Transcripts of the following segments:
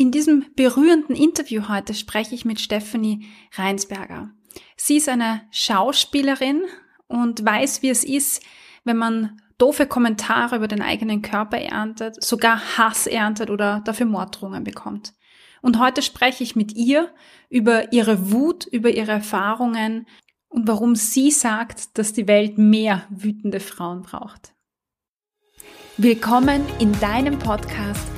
In diesem berührenden Interview heute spreche ich mit Stephanie Reinsberger. Sie ist eine Schauspielerin und weiß, wie es ist, wenn man doofe Kommentare über den eigenen Körper erntet, sogar Hass erntet oder dafür Morddrohungen bekommt. Und heute spreche ich mit ihr über ihre Wut, über ihre Erfahrungen und warum sie sagt, dass die Welt mehr wütende Frauen braucht. Willkommen in deinem Podcast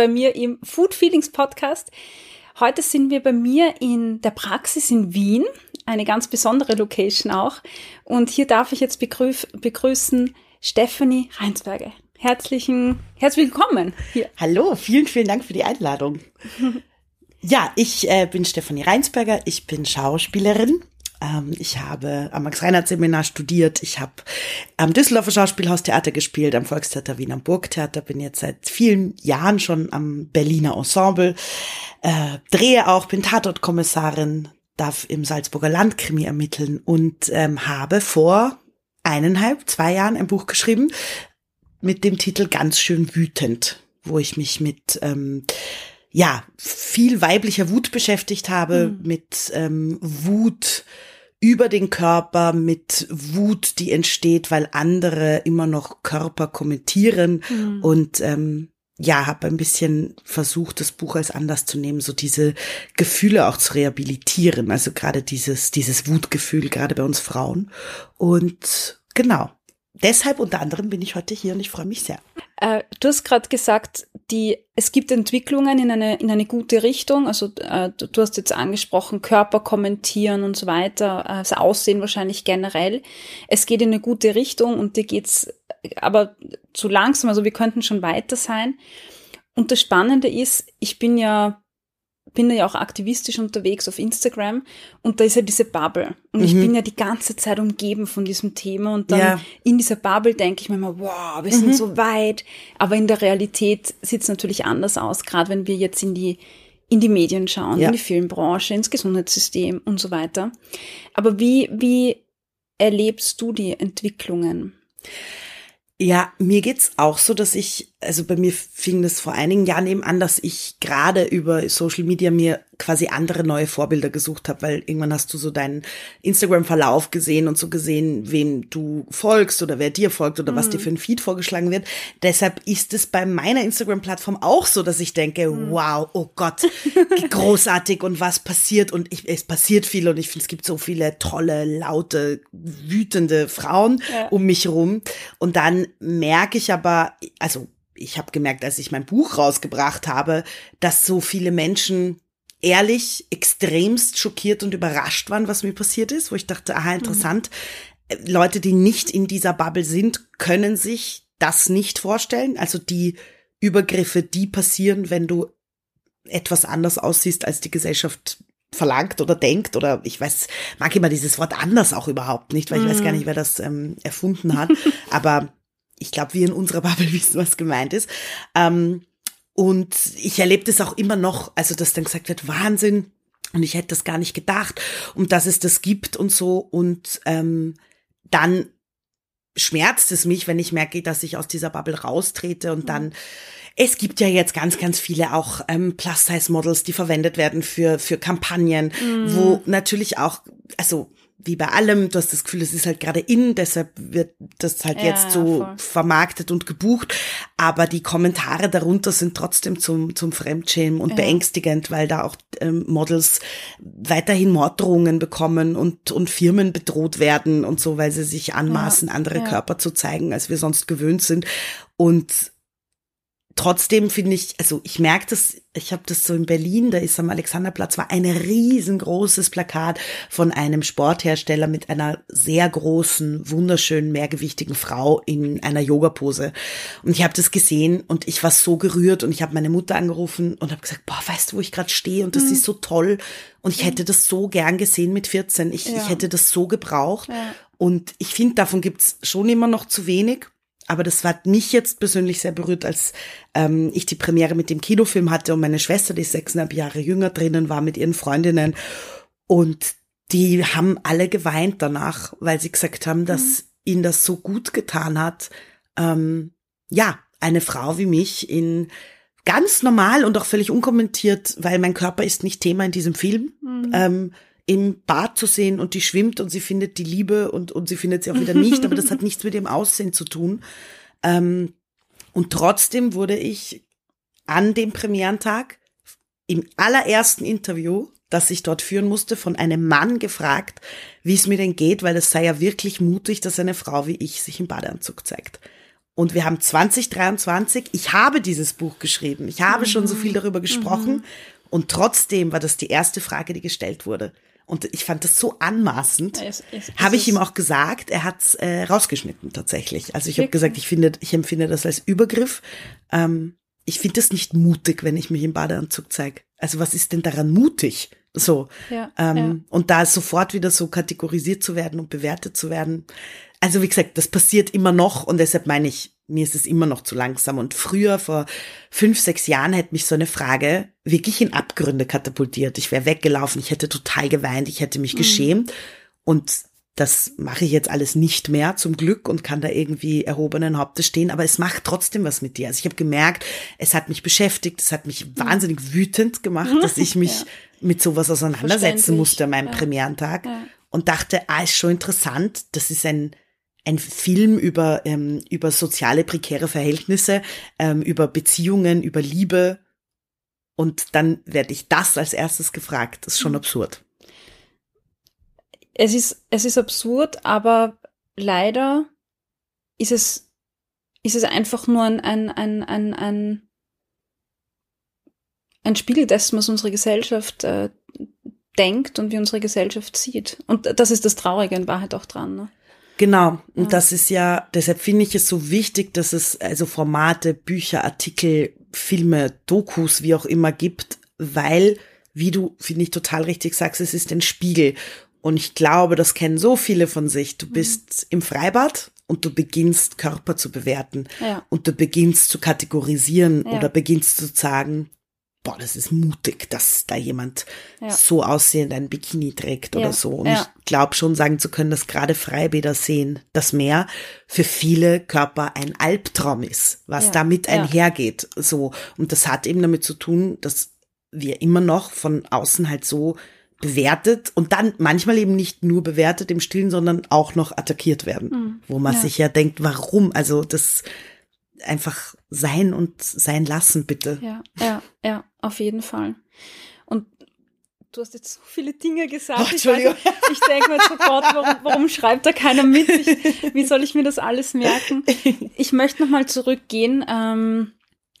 bei mir im Food Feelings Podcast. Heute sind wir bei mir in der Praxis in Wien, eine ganz besondere Location auch. Und hier darf ich jetzt begrüß begrüßen Stephanie Reinsberger. Herzlichen, herzlich willkommen hier. Hallo, vielen, vielen Dank für die Einladung. ja, ich äh, bin Stephanie Reinsberger, ich bin Schauspielerin. Ähm, ich habe am Max-Reinhardt-Seminar studiert, ich habe am Düsseldorfer Schauspielhaustheater gespielt, am Volkstheater Wien am Burgtheater, bin jetzt seit vielen Jahren schon am Berliner Ensemble, äh, drehe auch, bin Tatortkommissarin, darf im Salzburger Landkrimi ermitteln und ähm, habe vor eineinhalb, zwei Jahren ein Buch geschrieben mit dem Titel Ganz schön wütend, wo ich mich mit ähm, ja viel weiblicher Wut beschäftigt habe, mhm. mit ähm, Wut über den Körper, mit Wut, die entsteht, weil andere immer noch Körper kommentieren mhm. und ähm, ja, habe ein bisschen versucht, das Buch als Anlass zu nehmen, so diese Gefühle auch zu rehabilitieren. Also gerade dieses, dieses Wutgefühl, gerade bei uns Frauen. Und genau. Deshalb unter anderem bin ich heute hier und ich freue mich sehr. Äh, du hast gerade gesagt, die, es gibt Entwicklungen in eine, in eine gute Richtung. Also äh, du, du, hast jetzt angesprochen, Körper kommentieren und so weiter, äh, das Aussehen wahrscheinlich generell. Es geht in eine gute Richtung und dir geht's aber zu langsam, also wir könnten schon weiter sein. Und das Spannende ist, ich bin ja bin ja auch aktivistisch unterwegs auf Instagram und da ist ja diese Bubble. Und mhm. ich bin ja die ganze Zeit umgeben von diesem Thema und dann ja. in dieser Bubble denke ich mir immer, wow, wir sind mhm. so weit. Aber in der Realität sieht es natürlich anders aus, gerade wenn wir jetzt in die, in die Medien schauen, ja. in die Filmbranche, ins Gesundheitssystem und so weiter. Aber wie, wie erlebst du die Entwicklungen? Ja, mir geht's auch so, dass ich, also bei mir fing das vor einigen Jahren eben an, dass ich gerade über Social Media mir quasi andere neue Vorbilder gesucht habe, weil irgendwann hast du so deinen Instagram-Verlauf gesehen und so gesehen, wem du folgst oder wer dir folgt oder mhm. was dir für ein Feed vorgeschlagen wird. Deshalb ist es bei meiner Instagram-Plattform auch so, dass ich denke, mhm. wow, oh Gott, großartig und was passiert und ich, es passiert viel und ich finde, es gibt so viele tolle, laute, wütende Frauen ja. um mich rum und dann merke ich aber, also ich habe gemerkt, als ich mein Buch rausgebracht habe, dass so viele Menschen ehrlich extremst schockiert und überrascht waren, was mir passiert ist, wo ich dachte, aha, interessant. Mhm. Leute, die nicht in dieser Bubble sind, können sich das nicht vorstellen. Also die Übergriffe, die passieren, wenn du etwas anders aussiehst, als die Gesellschaft verlangt oder denkt oder ich weiß, mag immer dieses Wort anders auch überhaupt nicht, weil ich weiß gar mhm. nicht, wer das ähm, erfunden hat. Aber ich glaube, wir in unserer Bubble wissen, was gemeint ist. Ähm, und ich erlebe das auch immer noch, also dass dann gesagt wird, Wahnsinn, und ich hätte das gar nicht gedacht, und dass es das gibt und so. Und ähm, dann schmerzt es mich, wenn ich merke, dass ich aus dieser Bubble raustrete und dann es gibt ja jetzt ganz, ganz viele auch ähm, Plus-Size-Models, die verwendet werden für, für Kampagnen, mm. wo natürlich auch, also wie bei allem, du hast das Gefühl, es ist halt gerade in, deshalb wird das halt ja, jetzt so voll. vermarktet und gebucht. Aber die Kommentare darunter sind trotzdem zum, zum Fremdschämen und ja. beängstigend, weil da auch ähm, Models weiterhin Morddrohungen bekommen und, und Firmen bedroht werden und so, weil sie sich anmaßen, ja. andere Körper zu zeigen, als wir sonst gewöhnt sind. Und trotzdem finde ich, also ich merke das, ich habe das so in Berlin, da ist am Alexanderplatz, war ein riesengroßes Plakat von einem Sporthersteller mit einer sehr großen, wunderschönen, mehrgewichtigen Frau in einer Yogapose. Und ich habe das gesehen und ich war so gerührt und ich habe meine Mutter angerufen und habe gesagt, boah, weißt du, wo ich gerade stehe und das mhm. ist so toll und ich hätte das so gern gesehen mit 14. Ich, ja. ich hätte das so gebraucht. Ja. Und ich finde, davon gibt's schon immer noch zu wenig aber das hat mich jetzt persönlich sehr berührt, als ähm, ich die Premiere mit dem Kinofilm hatte und meine Schwester, die sechseinhalb Jahre jünger drinnen war, mit ihren Freundinnen. Und die haben alle geweint danach, weil sie gesagt haben, dass mhm. ihnen das so gut getan hat. Ähm, ja, eine Frau wie mich in ganz normal und auch völlig unkommentiert, weil mein Körper ist nicht Thema in diesem Film. Mhm. Ähm, im Bad zu sehen und die schwimmt und sie findet die Liebe und, und sie findet sie auch wieder nicht, aber das hat nichts mit ihrem Aussehen zu tun. Ähm, und trotzdem wurde ich an dem Premierentag im allerersten Interview, das ich dort führen musste, von einem Mann gefragt, wie es mir denn geht, weil es sei ja wirklich mutig, dass eine Frau wie ich sich im Badeanzug zeigt. Und wir haben 2023, ich habe dieses Buch geschrieben, ich habe mhm. schon so viel darüber gesprochen mhm. und trotzdem war das die erste Frage, die gestellt wurde. Und ich fand das so anmaßend. Habe ich ihm auch gesagt, er hat's äh, rausgeschnitten tatsächlich. Also ich habe gesagt, ich finde, ich empfinde das als Übergriff. Ähm, ich finde das nicht mutig, wenn ich mich im Badeanzug zeige. Also was ist denn daran mutig? So. Ja, ähm, ja. Und da sofort wieder so kategorisiert zu werden und bewertet zu werden. Also wie gesagt, das passiert immer noch und deshalb meine ich, mir ist es immer noch zu langsam. Und früher, vor fünf, sechs Jahren, hätte mich so eine Frage wirklich in Abgründe katapultiert. Ich wäre weggelaufen, ich hätte total geweint, ich hätte mich mhm. geschämt. Und das mache ich jetzt alles nicht mehr, zum Glück, und kann da irgendwie erhobenen Hauptes stehen. Aber es macht trotzdem was mit dir. Also ich habe gemerkt, es hat mich beschäftigt, es hat mich mhm. wahnsinnig wütend gemacht, dass ich mich ja. mit sowas auseinandersetzen musste an meinem ja. Premierentag. Ja. Und dachte, ah, ist schon interessant, das ist ein ein Film über, ähm, über soziale prekäre Verhältnisse, ähm, über Beziehungen, über Liebe. Und dann werde ich das als erstes gefragt. Das ist schon mhm. absurd. Es ist, es ist absurd, aber leider ist es, ist es einfach nur ein, ein, ein, ein, ein, ein Spiegel dessen, was unsere Gesellschaft äh, denkt und wie unsere Gesellschaft sieht. Und das ist das Traurige in Wahrheit auch dran. Ne? Genau, und ja. das ist ja, deshalb finde ich es so wichtig, dass es also Formate, Bücher, Artikel, Filme, Dokus, wie auch immer gibt, weil, wie du, finde ich, total richtig sagst, es ist ein Spiegel. Und ich glaube, das kennen so viele von sich. Du mhm. bist mhm. im Freibad und du beginnst Körper zu bewerten ja. und du beginnst zu kategorisieren ja. oder beginnst zu sagen, boah, das ist mutig, dass da jemand ja. so aussehend ein Bikini trägt oder ja. so. Und ja. ich glaube schon sagen zu können, dass gerade Freibäder sehen, das Meer für viele Körper ein Albtraum ist, was damit einhergeht. So. Und das hat eben damit zu tun, dass wir immer noch von außen halt so bewertet und dann manchmal eben nicht nur bewertet im Stillen, sondern auch noch attackiert werden, mhm. wo man sich ja denkt, warum? Also das einfach sein und sein lassen, bitte. Ja, ja, ja, auf jeden Fall. Und du hast jetzt so viele Dinge gesagt. Oh. Ich, ich denke mir Gott, warum, warum schreibt da keiner mit? Ich, wie soll ich mir das alles merken? Ich möchte nochmal zurückgehen ähm,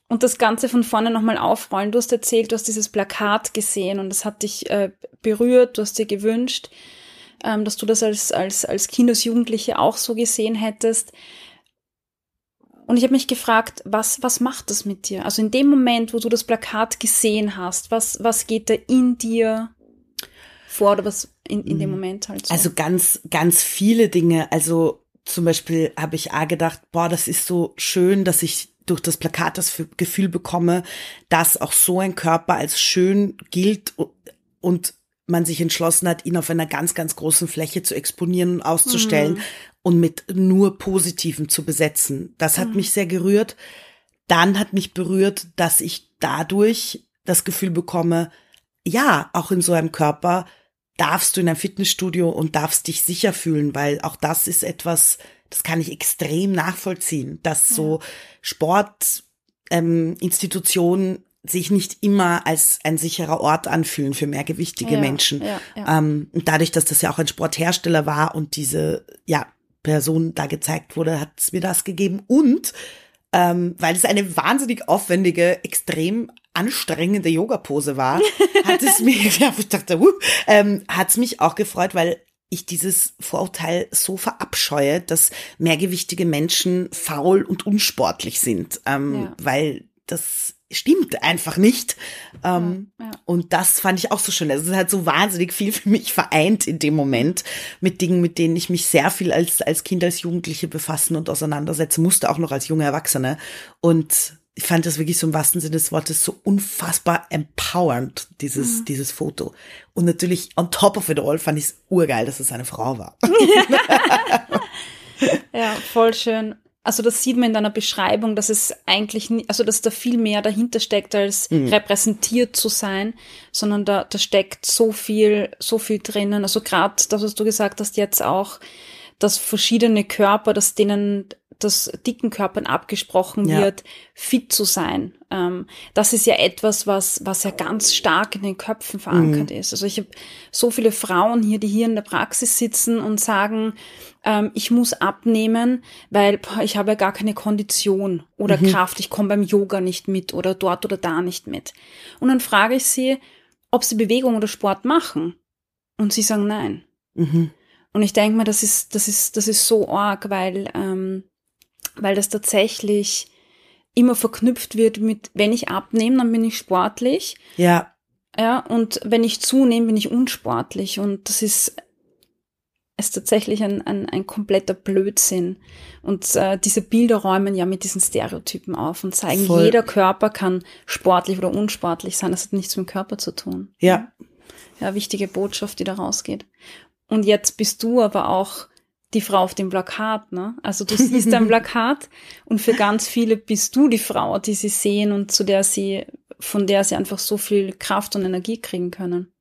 und das Ganze von vorne nochmal aufrollen. Du hast erzählt, du hast dieses Plakat gesehen und das hat dich äh, berührt, du hast dir gewünscht, ähm, dass du das als, als, als Kindesjugendliche auch so gesehen hättest. Und ich habe mich gefragt, was, was macht das mit dir? Also in dem Moment, wo du das Plakat gesehen hast, was, was geht da in dir vor oder was in, in dem mhm. Moment halt so? Also ganz, ganz viele Dinge. Also zum Beispiel habe ich A gedacht, boah, das ist so schön, dass ich durch das Plakat das Gefühl bekomme, dass auch so ein Körper als schön gilt und man sich entschlossen hat, ihn auf einer ganz, ganz großen Fläche zu exponieren und auszustellen. Mhm und mit nur Positiven zu besetzen. Das hat mhm. mich sehr gerührt. Dann hat mich berührt, dass ich dadurch das Gefühl bekomme, ja, auch in so einem Körper darfst du in ein Fitnessstudio und darfst dich sicher fühlen, weil auch das ist etwas, das kann ich extrem nachvollziehen, dass ja. so Sportinstitutionen ähm, sich nicht immer als ein sicherer Ort anfühlen für mehrgewichtige ja, Menschen. Ja, ja. Ähm, dadurch, dass das ja auch ein Sporthersteller war und diese, ja, Person da gezeigt wurde, hat es mir das gegeben. Und ähm, weil es eine wahnsinnig aufwendige, extrem anstrengende Yoga-Pose war, hat es mich, ja, ich dachte, uh, ähm, hat es mich auch gefreut, weil ich dieses Vorurteil so verabscheue, dass mehrgewichtige Menschen faul und unsportlich sind, ähm, weil das stimmt einfach nicht. Ähm, ja, ja. Und das fand ich auch so schön. Es hat so wahnsinnig viel für mich vereint in dem Moment mit Dingen, mit denen ich mich sehr viel als, als Kind, als Jugendliche befassen und auseinandersetzen musste, auch noch als junge Erwachsene. Und ich fand das wirklich so im wahrsten Sinne des Wortes so unfassbar empowernd, dieses, mhm. dieses Foto. Und natürlich on top of it all fand ich es urgeil, dass es eine Frau war. ja, voll schön. Also das sieht man in deiner Beschreibung, dass es eigentlich, nie, also dass da viel mehr dahinter steckt, als mhm. repräsentiert zu sein, sondern da, da steckt so viel, so viel drinnen. Also gerade das, was du gesagt hast, jetzt auch, dass verschiedene Körper, dass denen das dicken Körpern abgesprochen ja. wird, fit zu sein. Ähm, das ist ja etwas, was, was ja ganz stark in den Köpfen verankert mhm. ist. Also ich habe so viele Frauen hier, die hier in der Praxis sitzen und sagen, ähm, ich muss abnehmen, weil boah, ich habe ja gar keine Kondition oder mhm. Kraft, ich komme beim Yoga nicht mit oder dort oder da nicht mit. Und dann frage ich sie, ob sie Bewegung oder Sport machen. Und sie sagen nein. Mhm. Und ich denke mir, das ist, das ist, das ist so arg, weil ähm, weil das tatsächlich immer verknüpft wird mit, wenn ich abnehme, dann bin ich sportlich. Ja. Ja, und wenn ich zunehme, bin ich unsportlich. Und das ist, ist tatsächlich ein, ein, ein kompletter Blödsinn. Und äh, diese Bilder räumen ja mit diesen Stereotypen auf und zeigen, Voll. jeder Körper kann sportlich oder unsportlich sein. Das hat nichts mit dem Körper zu tun. Ja. Ja, wichtige Botschaft, die da rausgeht. Und jetzt bist du aber auch die Frau auf dem Plakat, ne? Also du siehst ein Plakat und für ganz viele bist du die Frau, die sie sehen und zu der sie, von der sie einfach so viel Kraft und Energie kriegen können.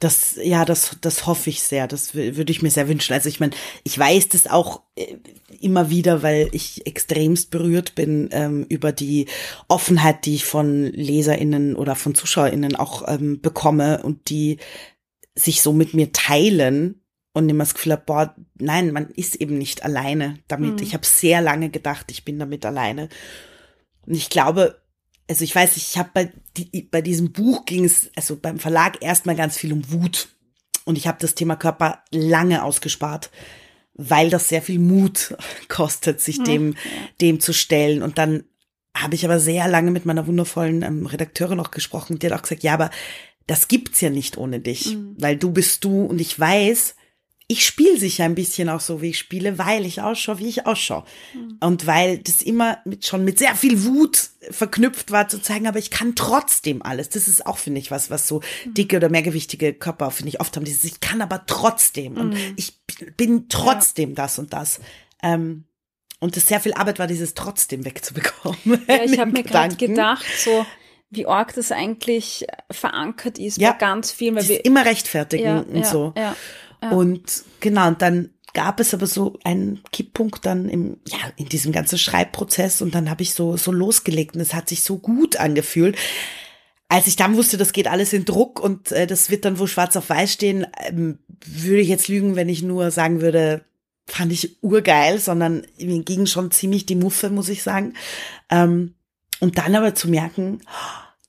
Das, ja, das, das hoffe ich sehr. Das würde ich mir sehr wünschen. Also ich meine, ich weiß das auch äh, immer wieder, weil ich extremst berührt bin ähm, über die Offenheit, die ich von LeserInnen oder von ZuschauerInnen auch ähm, bekomme und die sich so mit mir teilen und immer das Gefühl habe, boah, nein, man ist eben nicht alleine damit. Mhm. Ich habe sehr lange gedacht, ich bin damit alleine. Und ich glaube, also ich weiß, ich habe bei, die, bei diesem Buch ging es, also beim Verlag erstmal ganz viel um Wut. Und ich habe das Thema Körper lange ausgespart, weil das sehr viel Mut kostet, sich mhm. dem, dem zu stellen. Und dann habe ich aber sehr lange mit meiner wundervollen ähm, Redakteurin auch gesprochen, die hat auch gesagt, ja, aber das gibt's ja nicht ohne dich, mhm. weil du bist du und ich weiß, ich spiele sicher ein bisschen auch so, wie ich spiele, weil ich ausschaue, wie ich ausschaue. Mhm. Und weil das immer mit, schon mit sehr viel Wut verknüpft war, zu zeigen, aber ich kann trotzdem alles. Das ist auch, finde ich, was, was so mhm. dicke oder mehrgewichtige Körper, finde ich, oft haben, dieses, ich kann aber trotzdem mhm. und ich bin trotzdem ja. das und das. Ähm, und das sehr viel Arbeit war, dieses trotzdem wegzubekommen. Ja, ich habe mir gerade gedacht, so, wie arg das eigentlich verankert ist ja, bei ganz vielen. Weil wir immer rechtfertigen ja, und ja, so. Ja. Und genau, und dann gab es aber so einen Kipppunkt dann im, ja, in diesem ganzen Schreibprozess und dann habe ich so, so losgelegt und es hat sich so gut angefühlt. Als ich dann wusste, das geht alles in Druck und äh, das wird dann wohl schwarz auf weiß stehen, ähm, würde ich jetzt lügen, wenn ich nur sagen würde, fand ich urgeil, sondern mir ging schon ziemlich die Muffe, muss ich sagen. Ähm, und dann aber zu merken,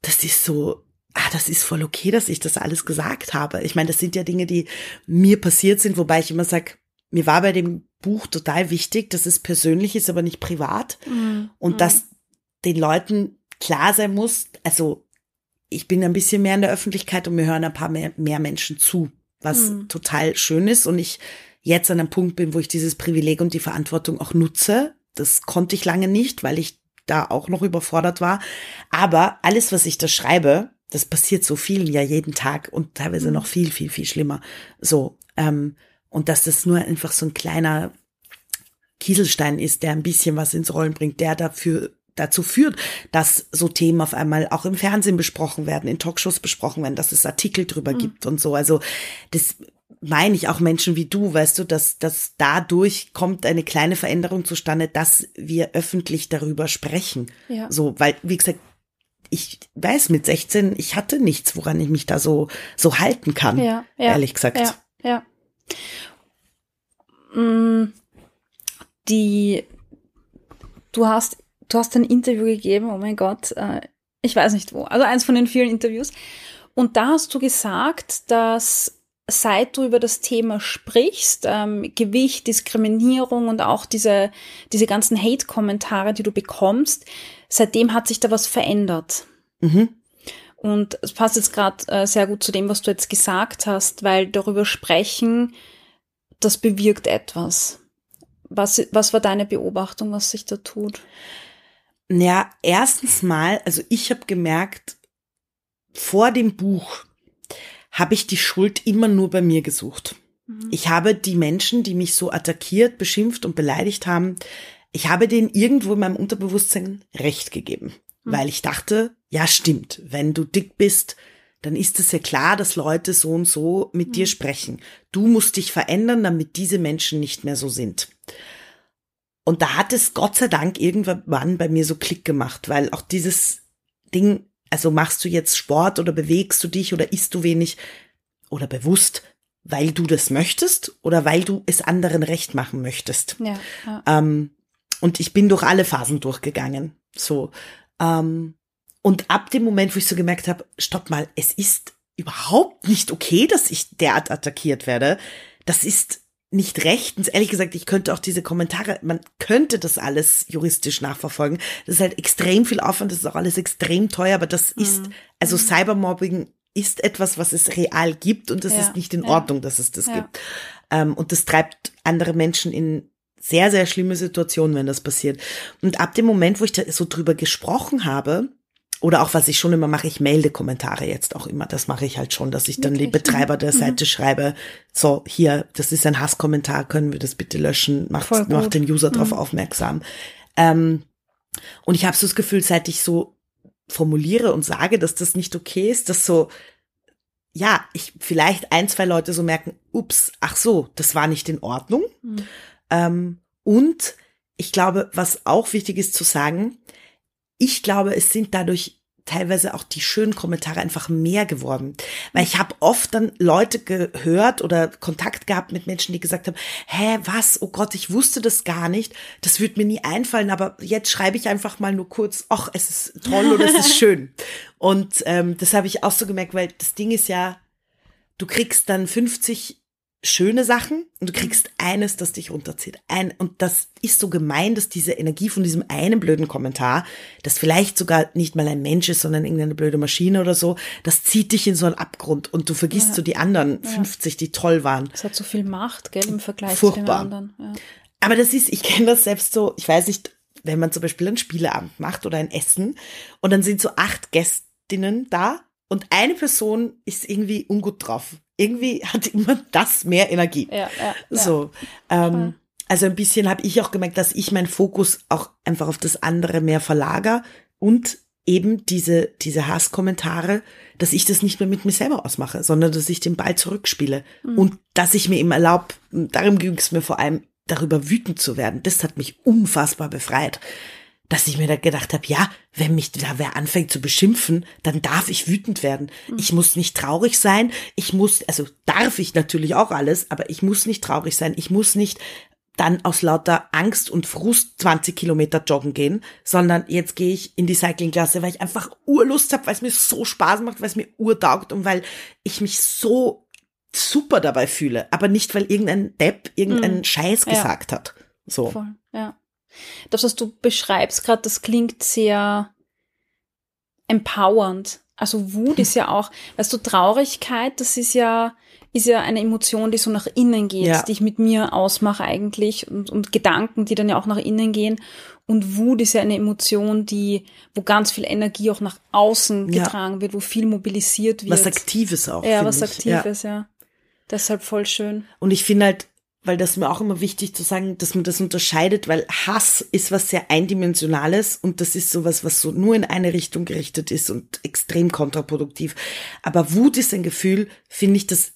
das ist so ah, das ist voll okay, dass ich das alles gesagt habe. Ich meine, das sind ja Dinge, die mir passiert sind, wobei ich immer sag, mir war bei dem Buch total wichtig, dass es persönlich ist, aber nicht privat. Mhm. Und mhm. dass den Leuten klar sein muss, also ich bin ein bisschen mehr in der Öffentlichkeit und mir hören ein paar mehr, mehr Menschen zu, was mhm. total schön ist. Und ich jetzt an einem Punkt bin, wo ich dieses Privileg und die Verantwortung auch nutze. Das konnte ich lange nicht, weil ich da auch noch überfordert war. Aber alles, was ich da schreibe, das passiert so vielen ja jeden Tag und teilweise mhm. noch viel, viel, viel schlimmer. So, ähm, und dass das nur einfach so ein kleiner Kieselstein ist, der ein bisschen was ins Rollen bringt, der dafür dazu führt, dass so Themen auf einmal auch im Fernsehen besprochen werden, in Talkshows besprochen werden, dass es Artikel drüber mhm. gibt und so. Also das meine ich auch Menschen wie du, weißt du, dass, dass dadurch kommt eine kleine Veränderung zustande, dass wir öffentlich darüber sprechen. Ja. So, weil, wie gesagt, ich weiß mit 16, ich hatte nichts, woran ich mich da so, so halten kann. Ja, ja ehrlich gesagt. Ja, ja. Mm, die, du hast du hast ein Interview gegeben, oh mein Gott, äh, ich weiß nicht wo, also eins von den vielen Interviews. Und da hast du gesagt, dass seit du über das Thema sprichst, ähm, Gewicht, Diskriminierung und auch diese, diese ganzen Hate-Kommentare, die du bekommst, seitdem hat sich da was verändert. Mhm. Und es passt jetzt gerade äh, sehr gut zu dem, was du jetzt gesagt hast, weil darüber sprechen, das bewirkt etwas. Was, was war deine Beobachtung, was sich da tut? Ja, erstens mal, also ich habe gemerkt, vor dem Buch habe ich die Schuld immer nur bei mir gesucht. Mhm. Ich habe die Menschen, die mich so attackiert, beschimpft und beleidigt haben, ich habe denen irgendwo in meinem Unterbewusstsein Recht gegeben, mhm. weil ich dachte, ja stimmt, wenn du dick bist, dann ist es ja klar, dass Leute so und so mit mhm. dir sprechen. Du musst dich verändern, damit diese Menschen nicht mehr so sind. Und da hat es Gott sei Dank irgendwann bei mir so Klick gemacht, weil auch dieses Ding, also machst du jetzt Sport oder bewegst du dich oder isst du wenig oder bewusst, weil du das möchtest oder weil du es anderen recht machen möchtest. Ja, ja. Ähm, und ich bin durch alle Phasen durchgegangen. So. Ähm, und ab dem Moment, wo ich so gemerkt habe, stopp mal, es ist überhaupt nicht okay, dass ich derart attackiert werde. Das ist nicht rechtens. Ehrlich gesagt, ich könnte auch diese Kommentare, man könnte das alles juristisch nachverfolgen. Das ist halt extrem viel Aufwand, das ist auch alles extrem teuer, aber das mhm. ist, also mhm. Cybermobbing ist etwas, was es real gibt und es ja. ist nicht in Ordnung, dass es das ja. gibt. Ähm, und das treibt andere Menschen in sehr, sehr schlimme Situationen, wenn das passiert. Und ab dem Moment, wo ich da so drüber gesprochen habe, oder auch was ich schon immer mache, ich melde Kommentare jetzt auch immer. Das mache ich halt schon, dass ich dann Wirklich? die Betreiber der mhm. Seite mhm. schreibe, so hier, das ist ein Hasskommentar, können wir das bitte löschen, macht, macht den User mhm. darauf aufmerksam. Ähm, und ich habe so das Gefühl, seit ich so formuliere und sage, dass das nicht okay ist, dass so, ja, ich vielleicht ein, zwei Leute so merken, ups, ach so, das war nicht in Ordnung. Mhm. Ähm, und ich glaube, was auch wichtig ist zu sagen, ich glaube, es sind dadurch teilweise auch die schönen Kommentare einfach mehr geworden. Weil ich habe oft dann Leute gehört oder Kontakt gehabt mit Menschen, die gesagt haben, hä, was? Oh Gott, ich wusste das gar nicht. Das wird mir nie einfallen, aber jetzt schreibe ich einfach mal nur kurz, ach, es ist toll oder es ist schön. Und ähm, das habe ich auch so gemerkt, weil das Ding ist ja, du kriegst dann 50 schöne Sachen und du kriegst eines, das dich runterzieht. Ein, und das ist so gemein, dass diese Energie von diesem einen blöden Kommentar, das vielleicht sogar nicht mal ein Mensch ist, sondern irgendeine blöde Maschine oder so, das zieht dich in so einen Abgrund und du vergisst ja. so die anderen ja. 50, die toll waren. Das hat so viel Macht, gell, im Vergleich Furchtbar. zu den anderen. Ja. Aber das ist, ich kenne das selbst so, ich weiß nicht, wenn man zum Beispiel einen Spieleabend macht oder ein Essen und dann sind so acht Gästinnen da und eine Person ist irgendwie ungut drauf irgendwie hat immer das mehr Energie. Ja, ja, so. Ja. Ähm, also ein bisschen habe ich auch gemerkt, dass ich meinen Fokus auch einfach auf das andere mehr verlager und eben diese, diese Hasskommentare, dass ich das nicht mehr mit mir selber ausmache, sondern dass ich den Ball zurückspiele mhm. und dass ich mir eben erlaube, darum ging es mir vor allem, darüber wütend zu werden. Das hat mich unfassbar befreit dass ich mir da gedacht habe, ja, wenn mich da wer anfängt zu beschimpfen, dann darf ich wütend werden. Mhm. Ich muss nicht traurig sein. Ich muss, also darf ich natürlich auch alles, aber ich muss nicht traurig sein. Ich muss nicht dann aus lauter Angst und Frust 20 Kilometer joggen gehen, sondern jetzt gehe ich in die Cyclingklasse, weil ich einfach Urlust habe, weil es mir so Spaß macht, weil es mir urtaugt und weil ich mich so super dabei fühle, aber nicht, weil irgendein Depp irgendeinen mhm. Scheiß ja. gesagt hat. So. Voll, ja. Das, was du beschreibst gerade, das klingt sehr empowernd. Also Wut ist ja auch, weißt du, Traurigkeit, das ist ja, ist ja eine Emotion, die so nach innen geht, ja. die ich mit mir ausmache eigentlich und, und Gedanken, die dann ja auch nach innen gehen. Und Wut ist ja eine Emotion, die, wo ganz viel Energie auch nach außen getragen ja. wird, wo viel mobilisiert wird. Was Aktives auch. Ja, was Aktives, ja. ja. Deshalb voll schön. Und ich finde halt, weil das mir auch immer wichtig zu sagen, dass man das unterscheidet, weil Hass ist was sehr eindimensionales und das ist sowas, was so nur in eine Richtung gerichtet ist und extrem kontraproduktiv. Aber Wut ist ein Gefühl, finde ich, das,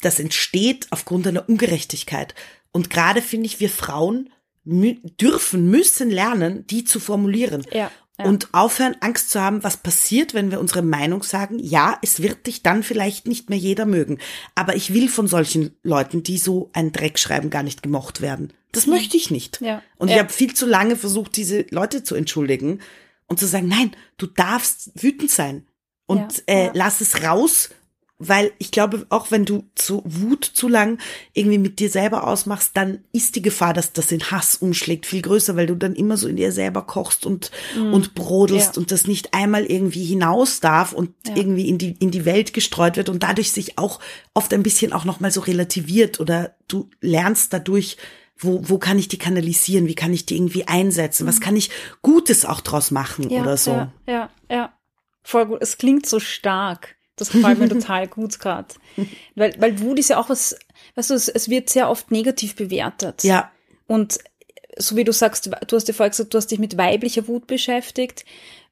das entsteht aufgrund einer Ungerechtigkeit. Und gerade finde ich, wir Frauen dürfen, müssen lernen, die zu formulieren. Ja. Ja. Und aufhören, Angst zu haben, was passiert, wenn wir unsere Meinung sagen. Ja, es wird dich dann vielleicht nicht mehr jeder mögen. Aber ich will von solchen Leuten, die so einen Dreck schreiben, gar nicht gemocht werden. Das möchte ich nicht. Ja. Und Ja. ich habe viel zu lange versucht, diese Leute zu entschuldigen und zu sagen, nein, du darfst wütend sein. Und Ja, äh, lass es raus, weil ich glaube, auch wenn du zu Wut zu lang irgendwie mit dir selber ausmachst, dann ist die Gefahr, dass das in Hass umschlägt, viel größer, weil du dann immer so in dir selber kochst und, und brodelst Mhm. Ja. und das nicht einmal irgendwie hinaus darf und Ja. irgendwie in die, in die Welt gestreut wird und dadurch sich auch oft ein bisschen auch nochmal so relativiert oder du lernst dadurch, wo, wo kann ich die kanalisieren, wie kann ich die irgendwie einsetzen, was kann ich Gutes auch draus machen Mhm. ja, oder so. Ja, ja, ja. Voll gut. Es klingt so stark. Das gefällt mir total gut gerade. Weil, weil Wut ist ja auch was, weißt du, es, es wird sehr oft negativ bewertet. Ja, Und so wie du sagst, du hast ja vorher gesagt, du hast dich mit weiblicher Wut beschäftigt.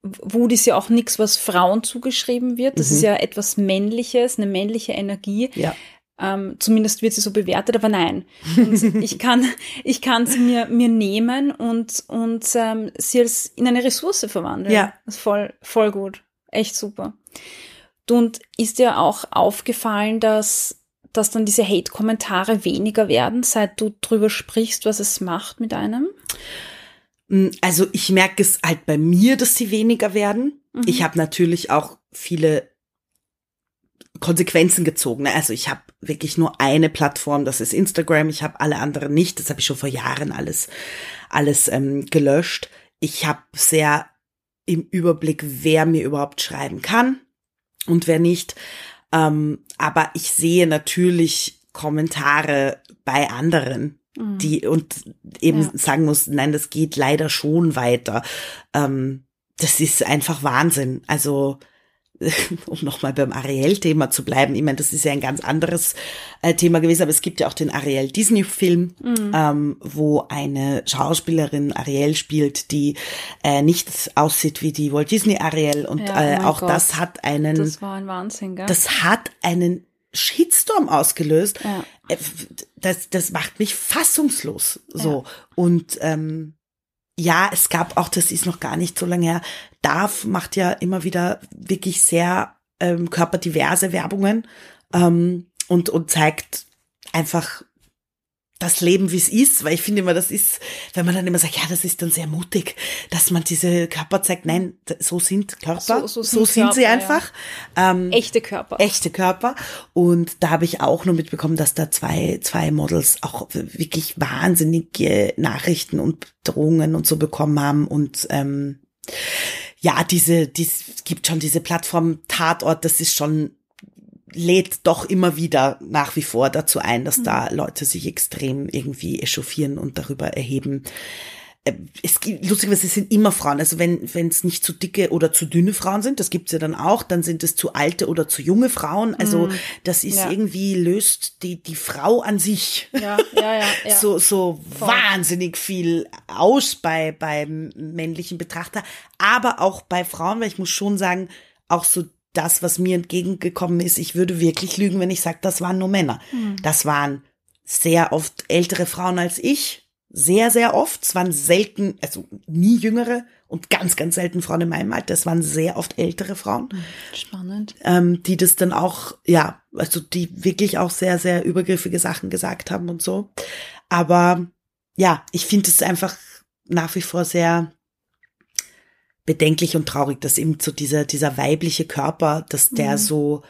Wut ist ja auch nichts, was Frauen zugeschrieben wird. Das ist ja etwas Männliches, eine männliche Energie. ja. Ähm, zumindest wird sie so bewertet, aber nein. Und ich kann, ich kann sie mir, mir nehmen und, und ähm, sie als in eine Ressource verwandeln. Ja. Das ist voll, voll gut. Echt super. Und ist dir auch aufgefallen, dass, dass dann diese Hate-Kommentare weniger werden, seit du drüber sprichst, was es macht mit einem? Mm, Also ich merke es halt bei mir, dass sie weniger werden. Mhm. Ich habe natürlich auch viele Konsequenzen gezogen. ne? Also ich habe wirklich nur eine Plattform, das ist Instagram. Ich habe alle anderen nicht. Das habe ich schon vor Jahren alles, alles ähm, gelöscht. Ich habe sehr im Überblick, wer mir überhaupt schreiben kann und wer nicht. Ähm, aber ich sehe natürlich Kommentare bei anderen, Mhm. die und eben Ja. sagen muss, nein, das geht leider schon weiter. Ähm, das ist einfach Wahnsinn. Also um nochmal beim Ariel-Thema zu bleiben, ich meine, das ist ja ein ganz anderes äh, Thema gewesen, aber es gibt ja auch den Ariel-Disney-Film, Mhm. ähm, wo eine Schauspielerin Ariel spielt, die äh, nicht aussieht wie die Walt Disney Ariel und Ja, oh äh, mein auch Gott. das hat einen Das war ein Wahnsinn, gell? das hat einen Shitstorm ausgelöst. Ja. Äh, Das, das macht mich fassungslos. So. Und ähm, ja, es gab auch, das ist noch gar nicht so lange her, Darf macht ja immer wieder wirklich sehr ähm, körperdiverse Werbungen ähm, und, und zeigt einfach das Leben, wie es ist, weil ich finde immer, das ist, wenn man dann immer sagt, ja, das ist dann sehr mutig, dass man diese Körper zeigt. Nein, so sind Körper, So- so, so sind sind sie Körper, ja. einfach. Ähm, Echte Körper. echte Körper. Und da habe ich auch nur mitbekommen, dass da zwei, zwei Models auch wirklich wahnsinnige Nachrichten und Drohungen und so bekommen haben. Und ähm, ja, diese, dies es gibt schon diese Plattform Tatort, das ist schon lädt doch immer wieder nach wie vor dazu ein, dass da Leute sich extrem irgendwie echauffieren und darüber erheben. Äh, Es gibt, lustigerweise es sind immer Frauen. Also wenn wenn es nicht zu dicke oder zu dünne Frauen sind, das gibt's ja dann auch, dann sind es zu alte oder zu junge Frauen. Also das ist Ja. irgendwie löst die die Frau an sich Ja, ja, ja. ja. so so wahnsinnig viel aus bei beim männlichen Betrachter, aber auch bei Frauen, weil ich muss schon sagen, auch so das, was mir entgegengekommen ist, ich würde wirklich lügen, wenn ich sage, das waren nur Männer. Das waren sehr oft ältere Frauen als ich, sehr sehr oft. Es waren selten, also nie jüngere und ganz ganz selten Frauen in meinem Alter. Es waren sehr oft ältere Frauen Spannend. ähm, die das dann auch, ja, also die wirklich auch sehr, sehr übergriffige Sachen gesagt haben und so. Aber ja, ich finde es einfach nach wie vor sehr bedenklich und traurig, dass eben so dieser, dieser weibliche Körper, dass der Mhm. so,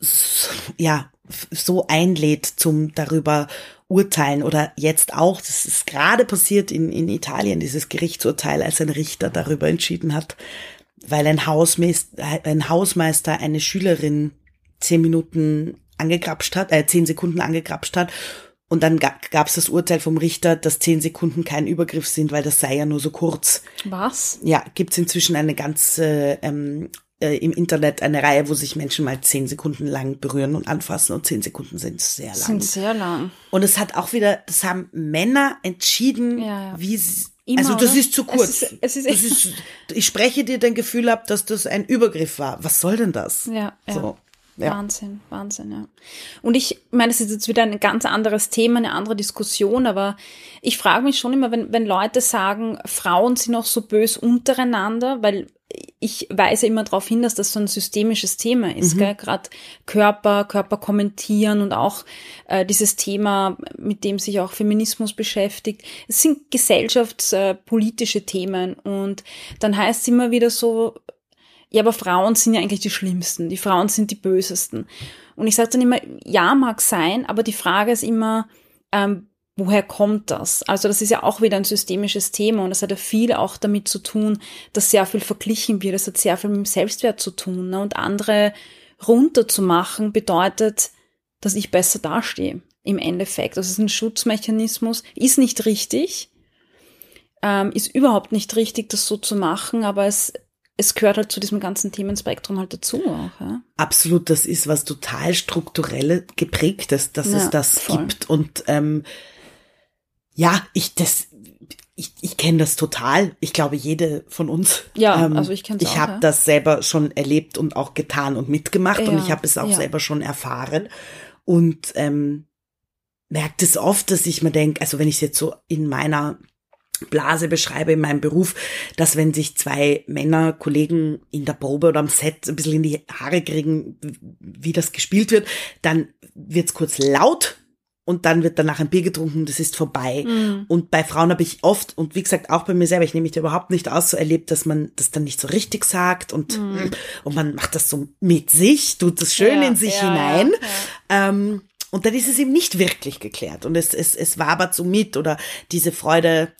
so, ja, so einlädt zum darüber urteilen oder jetzt auch, das ist gerade passiert in, in Italien, dieses Gerichtsurteil, als ein Richter darüber entschieden hat, weil ein Hausmeister, ein Hausmeister eine Schülerin zehn Minuten angegrapscht hat, äh, zehn Sekunden angegrapscht hat. Und dann ga, gab es das Urteil vom Richter, dass zehn Sekunden kein Übergriff sind, weil das sei ja nur so kurz. Was? Ja, gibt's inzwischen eine ganze ähm, äh, im Internet eine Reihe, wo sich Menschen mal zehn Sekunden lang berühren und anfassen und zehn Sekunden sind sehr lang. Sind sehr lang. Und es hat auch wieder, das haben Männer entschieden, Ja, ja. wie sie, Immer, also das oder? ist zu Es kurz. ist- es ist- das ist, ich spreche dir dein Gefühl ab, dass das ein Übergriff war. Was soll denn das? Ja, ja. So. Ja. Wahnsinn, Wahnsinn, ja. Und ich meine, das ist jetzt wieder ein ganz anderes Thema, eine andere Diskussion, aber ich frage mich schon immer, wenn, wenn Leute sagen, Frauen sind auch so bös untereinander, weil ich weise immer darauf hin, dass das so ein systemisches Thema ist, mhm. Gerade Körper, Körper kommentieren und auch äh, dieses Thema, mit dem sich auch Feminismus beschäftigt. Es sind gesellschaftspolitische Themen und dann heißt es immer wieder so, ja, aber Frauen sind ja eigentlich die Schlimmsten, die Frauen sind die Bösesten. Und ich sage dann immer, ja, mag sein, aber die Frage ist immer, ähm, woher kommt das? Also das ist ja auch wieder ein systemisches Thema und das hat ja viel auch damit zu tun, dass sehr viel verglichen wird. Das hat sehr viel mit dem Selbstwert zu tun. Ne? Und andere runterzumachen bedeutet, dass ich besser dastehe im Endeffekt. Das ist ein Schutzmechanismus, ist nicht richtig, ähm, ist überhaupt nicht richtig, das so zu machen, aber es es gehört halt zu diesem ganzen Themenspektrum halt dazu auch. Ja? Absolut, das ist was total strukturelle geprägtes, dass ja, es das voll. gibt. Und ähm, ja, ich das, ich, ich kenne das total. Ich glaube, jede von uns. Ja, ähm, also ich kenne Ich habe ja. das selber schon erlebt und auch getan und mitgemacht ja, und ich habe es auch selber schon erfahren und ähm, merkt es oft, dass ich mir denke, also wenn ich jetzt so in meiner Blase beschreibe in meinem Beruf, dass wenn sich zwei Männer, Kollegen in der Probe oder am Set ein bisschen in die Haare kriegen, wie das gespielt wird, dann wird's kurz laut und dann wird danach ein Bier getrunken, das ist vorbei. Mhm. Und bei Frauen habe ich oft, und wie gesagt, auch bei mir selber, ich nehme mich da überhaupt nicht aus, so erlebt, dass man das dann nicht so richtig sagt und, mhm. und man macht das so mit sich, tut das schön ja, in sich ja, hinein. Ja, ähm, und dann ist es eben nicht wirklich geklärt. Und es, es, es wabert so mit oder diese Freude,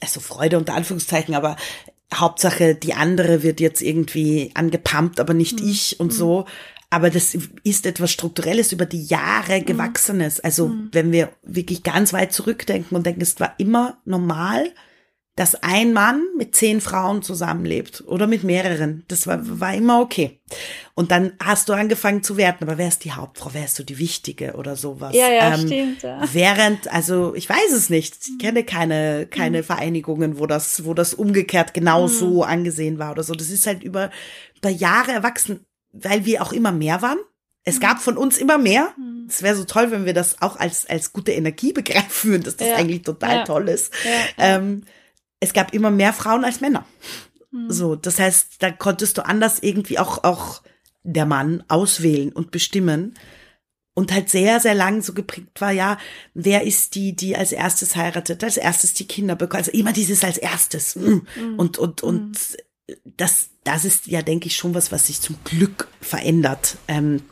also Freude unter Anführungszeichen, aber Hauptsache die andere wird jetzt irgendwie angepumpt, aber nicht mhm. ich und mhm. so. Aber das ist etwas Strukturelles über die Jahre mhm. gewachsenes. Also mhm. wenn wir wirklich ganz weit zurückdenken und denken, es war immer normal, dass ein Mann mit zehn Frauen zusammenlebt oder mit mehreren. Das war, war immer okay. Und dann hast du angefangen zu werten, aber wer ist die Hauptfrau? Wer ist so die Wichtige oder sowas? Ja, ja, ähm, stimmt. Ja. Während, also ich weiß es nicht. Ich kenne keine, keine mhm. Vereinigungen, wo das, wo das umgekehrt genau mhm. so angesehen war oder so. Das ist halt über, über Jahre erwachsen, weil wir auch immer mehr waren. Es gab von uns immer mehr. Mhm. Es wäre so toll, wenn wir das auch als, als gute Energie begreifen würden, dass das ja. eigentlich total ja. toll ist. Ja. Ähm, es gab immer mehr Frauen als Männer. Mhm. So, das heißt, da konntest du anders irgendwie auch, auch der Mann auswählen und bestimmen. Und halt sehr, sehr lang so geprägt war, ja, wer ist die, die als erstes heiratet, als erstes die Kinder bekommt, also immer dieses als erstes. Mhm. Und, und, und mhm. Das, das ist ja, denke ich, schon was, was sich zum Glück verändert. Ähm,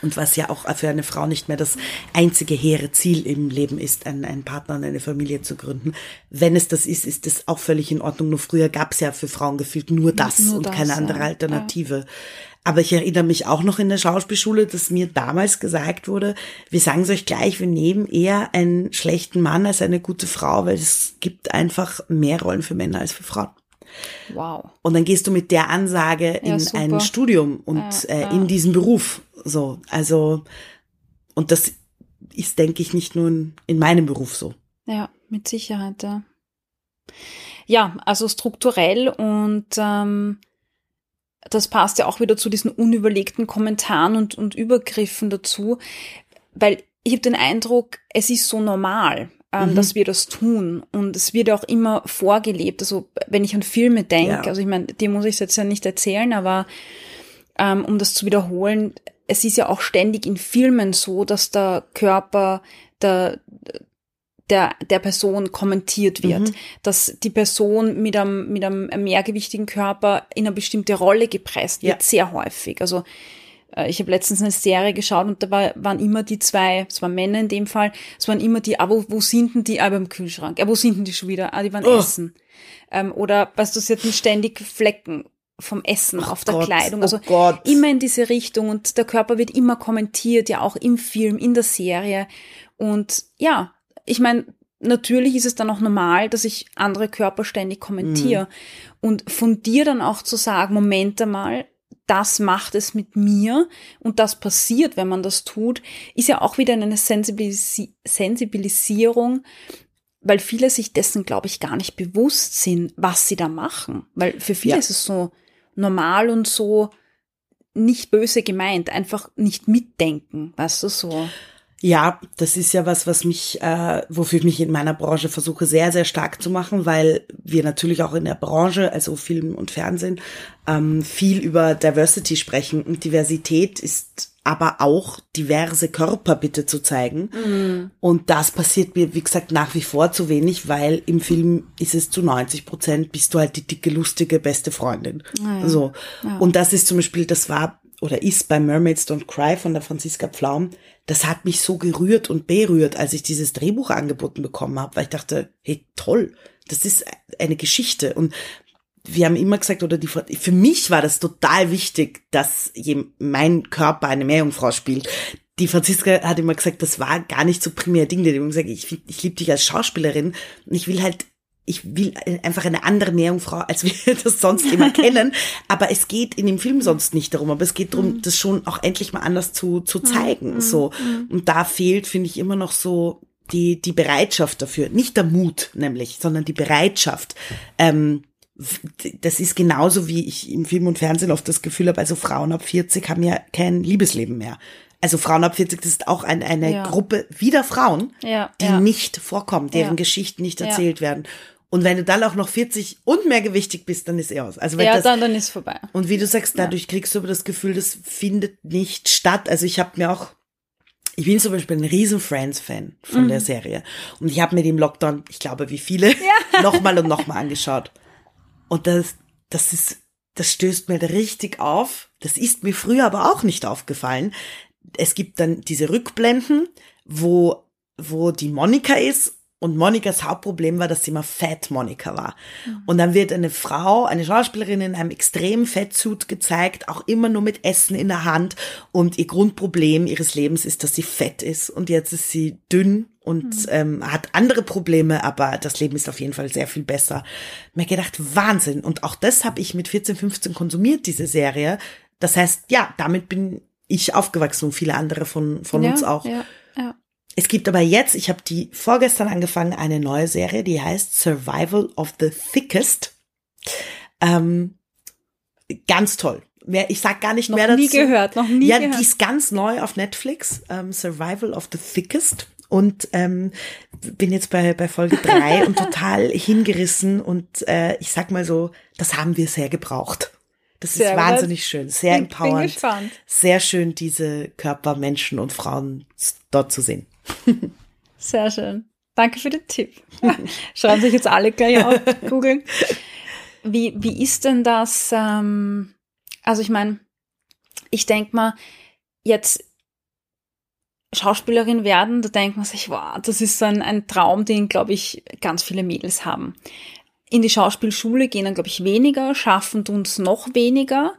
und was ja auch für eine Frau nicht mehr das einzige hehre Ziel im Leben ist, einen, einen Partner und eine Familie zu gründen. Wenn es das ist, ist das auch völlig in Ordnung. Nur früher gab es ja für Frauen gefühlt nur das nur und das, keine andere ja. Alternative. Ja. Aber ich erinnere mich auch noch in der Schauspielschule, dass mir damals gesagt wurde, wir sagen es euch gleich, wir nehmen eher einen schlechten Mann als eine gute Frau, weil es gibt einfach mehr Rollen für Männer als für Frauen. Wow. Und dann gehst du mit der Ansage in ja, ein Studium und ja, äh, in diesen Beruf. So, also, und das ist, denke ich, nicht nur in, in meinem Beruf so. Ja, mit Sicherheit, ja. Ja, also strukturell und ähm, das passt ja auch wieder zu diesen unüberlegten Kommentaren und, und Übergriffen dazu, weil ich habe den Eindruck, es ist so normal ähm, mhm. dass wir das tun. Und es wird auch immer vorgelebt. Also wenn ich an Filme denke, ja. also ich meine, die muss ich jetzt ja nicht erzählen, aber ähm, um das zu wiederholen, es ist ja auch ständig in Filmen so, dass der Körper der, der, der Person kommentiert wird, mhm. dass die Person mit einem, mit einem mehrgewichtigen Körper in eine bestimmte Rolle gepresst wird, ja. sehr häufig. Also ich habe letztens eine Serie geschaut und da war, waren immer die zwei, es waren Männer in dem Fall, es waren immer die, aber wo sind denn die, aber im Kühlschrank, ja, wo sind denn die schon wieder? Ah, die waren oh. essen. Ähm, oder, weißt du, sie hatten ständig Flecken vom Essen oh auf der Gott, Kleidung. Also oh immer in diese Richtung und der Körper wird immer kommentiert, ja auch im Film, in der Serie. Und ja, ich meine, natürlich ist es dann auch normal, dass ich andere Körper ständig kommentiere. Mhm. Und von dir dann auch zu sagen, Moment einmal, das macht es mit mir und das passiert, wenn man das tut, ist ja auch wieder eine Sensibilis Sensibilisierung, weil viele sich dessen, glaube ich, gar nicht bewusst sind, was sie da machen. Weil für viele ja. ist es so normal und so nicht böse gemeint, einfach nicht mitdenken, weißt du so. Ja, das ist ja was, was mich, äh, wofür ich mich in meiner Branche versuche sehr, sehr stark zu machen, weil wir natürlich auch in der Branche, also Film und Fernsehen, ähm, viel über Diversity sprechen. Und Diversität ist aber auch diverse Körper bitte zu zeigen. Mhm. Und das passiert mir, wie gesagt, nach wie vor zu wenig, weil im Film ist es zu 90 Prozent, bist du halt die dicke, lustige, beste Freundin. Ah ja. So. Ja. Und das ist zum Beispiel, das war oder ist bei Mermaids Don't Cry von der Franziska Pflaum, das hat mich so gerührt und berührt, als ich dieses Drehbuch angeboten bekommen habe, weil ich dachte, hey, toll, das ist eine Geschichte. Und wir haben immer gesagt, oder die, für mich war das total wichtig, dass mein Körper eine Meerjungfrau spielt. Die Franziska hat immer gesagt, das war gar nicht so primär Ding. Die hat immer gesagt, ich, ich liebe dich als Schauspielerin und ich will halt ich will einfach eine andere Meerjungfrau, als wir das sonst immer kennen. Aber es geht in dem Film sonst nicht darum. Aber es geht darum, mhm. das schon auch endlich mal anders zu, zu mhm. zeigen. Mhm. So. Und da fehlt, finde ich, immer noch so die, die Bereitschaft dafür. Nicht der Mut, nämlich, sondern die Bereitschaft. Ähm, das ist genauso, wie ich im Film und Fernsehen oft das Gefühl habe, also Frauen ab 40 haben ja kein Liebesleben mehr. Also Frauen ab 40, das ist auch ein, eine ja. Gruppe wieder Frauen, ja, die ja. nicht vorkommen, deren Geschichten nicht erzählt werden. Und wenn du dann auch noch 40 und mehr gewichtig bist, dann ist eh aus. Also ja, das, dann, dann ist vorbei. Und wie du sagst, dadurch ja. kriegst du aber das Gefühl, das findet nicht statt. Also ich habe mir auch, ich bin zum Beispiel ein riesen Friends-Fan von mhm. der Serie. Und ich habe mir im Lockdown, ich glaube wie viele, ja. nochmal und nochmal angeschaut. Und das, das ist, das stößt mir richtig auf. Das ist mir früher aber auch nicht aufgefallen. Es gibt dann diese Rückblenden, wo, wo die Monika ist und Monikas Hauptproblem war, dass sie immer Fat Monika war. Mhm. Und dann wird eine Frau, eine Schauspielerin in einem extremen Fettsuit gezeigt, auch immer nur mit Essen in der Hand. Und ihr Grundproblem ihres Lebens ist, dass sie fett ist. Und jetzt ist sie dünn und mhm. ähm, hat andere Probleme, aber das Leben ist auf jeden Fall sehr viel besser. Mir gedacht, Wahnsinn. Und auch das habe ich mit 14, 15 konsumiert, diese Serie. Das heißt, ja, damit bin ich aufgewachsen und viele andere von, von ja, uns auch. Ja, ja. Es gibt aber jetzt, ich habe die vorgestern angefangen, eine neue Serie, die heißt Survival of the Thickest. Ähm, ganz toll. Ich sag gar nicht noch mehr dazu. Noch nie gehört, noch nie ja, gehört. Ja, die ist ganz neu auf Netflix. Ähm, Survival of the Thickest. Und ähm, bin jetzt bei, bei Folge drei und total hingerissen. Und äh, ich sag mal so, das haben wir sehr gebraucht. Das sehr ist wahnsinnig schön, sehr empowernd. Sehr schön, diese Körper, Menschen und Frauen dort zu sehen. Sehr schön. Danke für den Tipp. Schreiben sich jetzt alle gleich auf, googeln. Wie, wie ist denn das? Ähm, also ich meine, ich denke mal, jetzt Schauspielerin werden, da denkt man sich, wow, das ist so ein, ein Traum, den, glaube ich, ganz viele Mädels haben. In die Schauspielschule gehen dann, glaube ich, weniger, schaffen tun es noch weniger.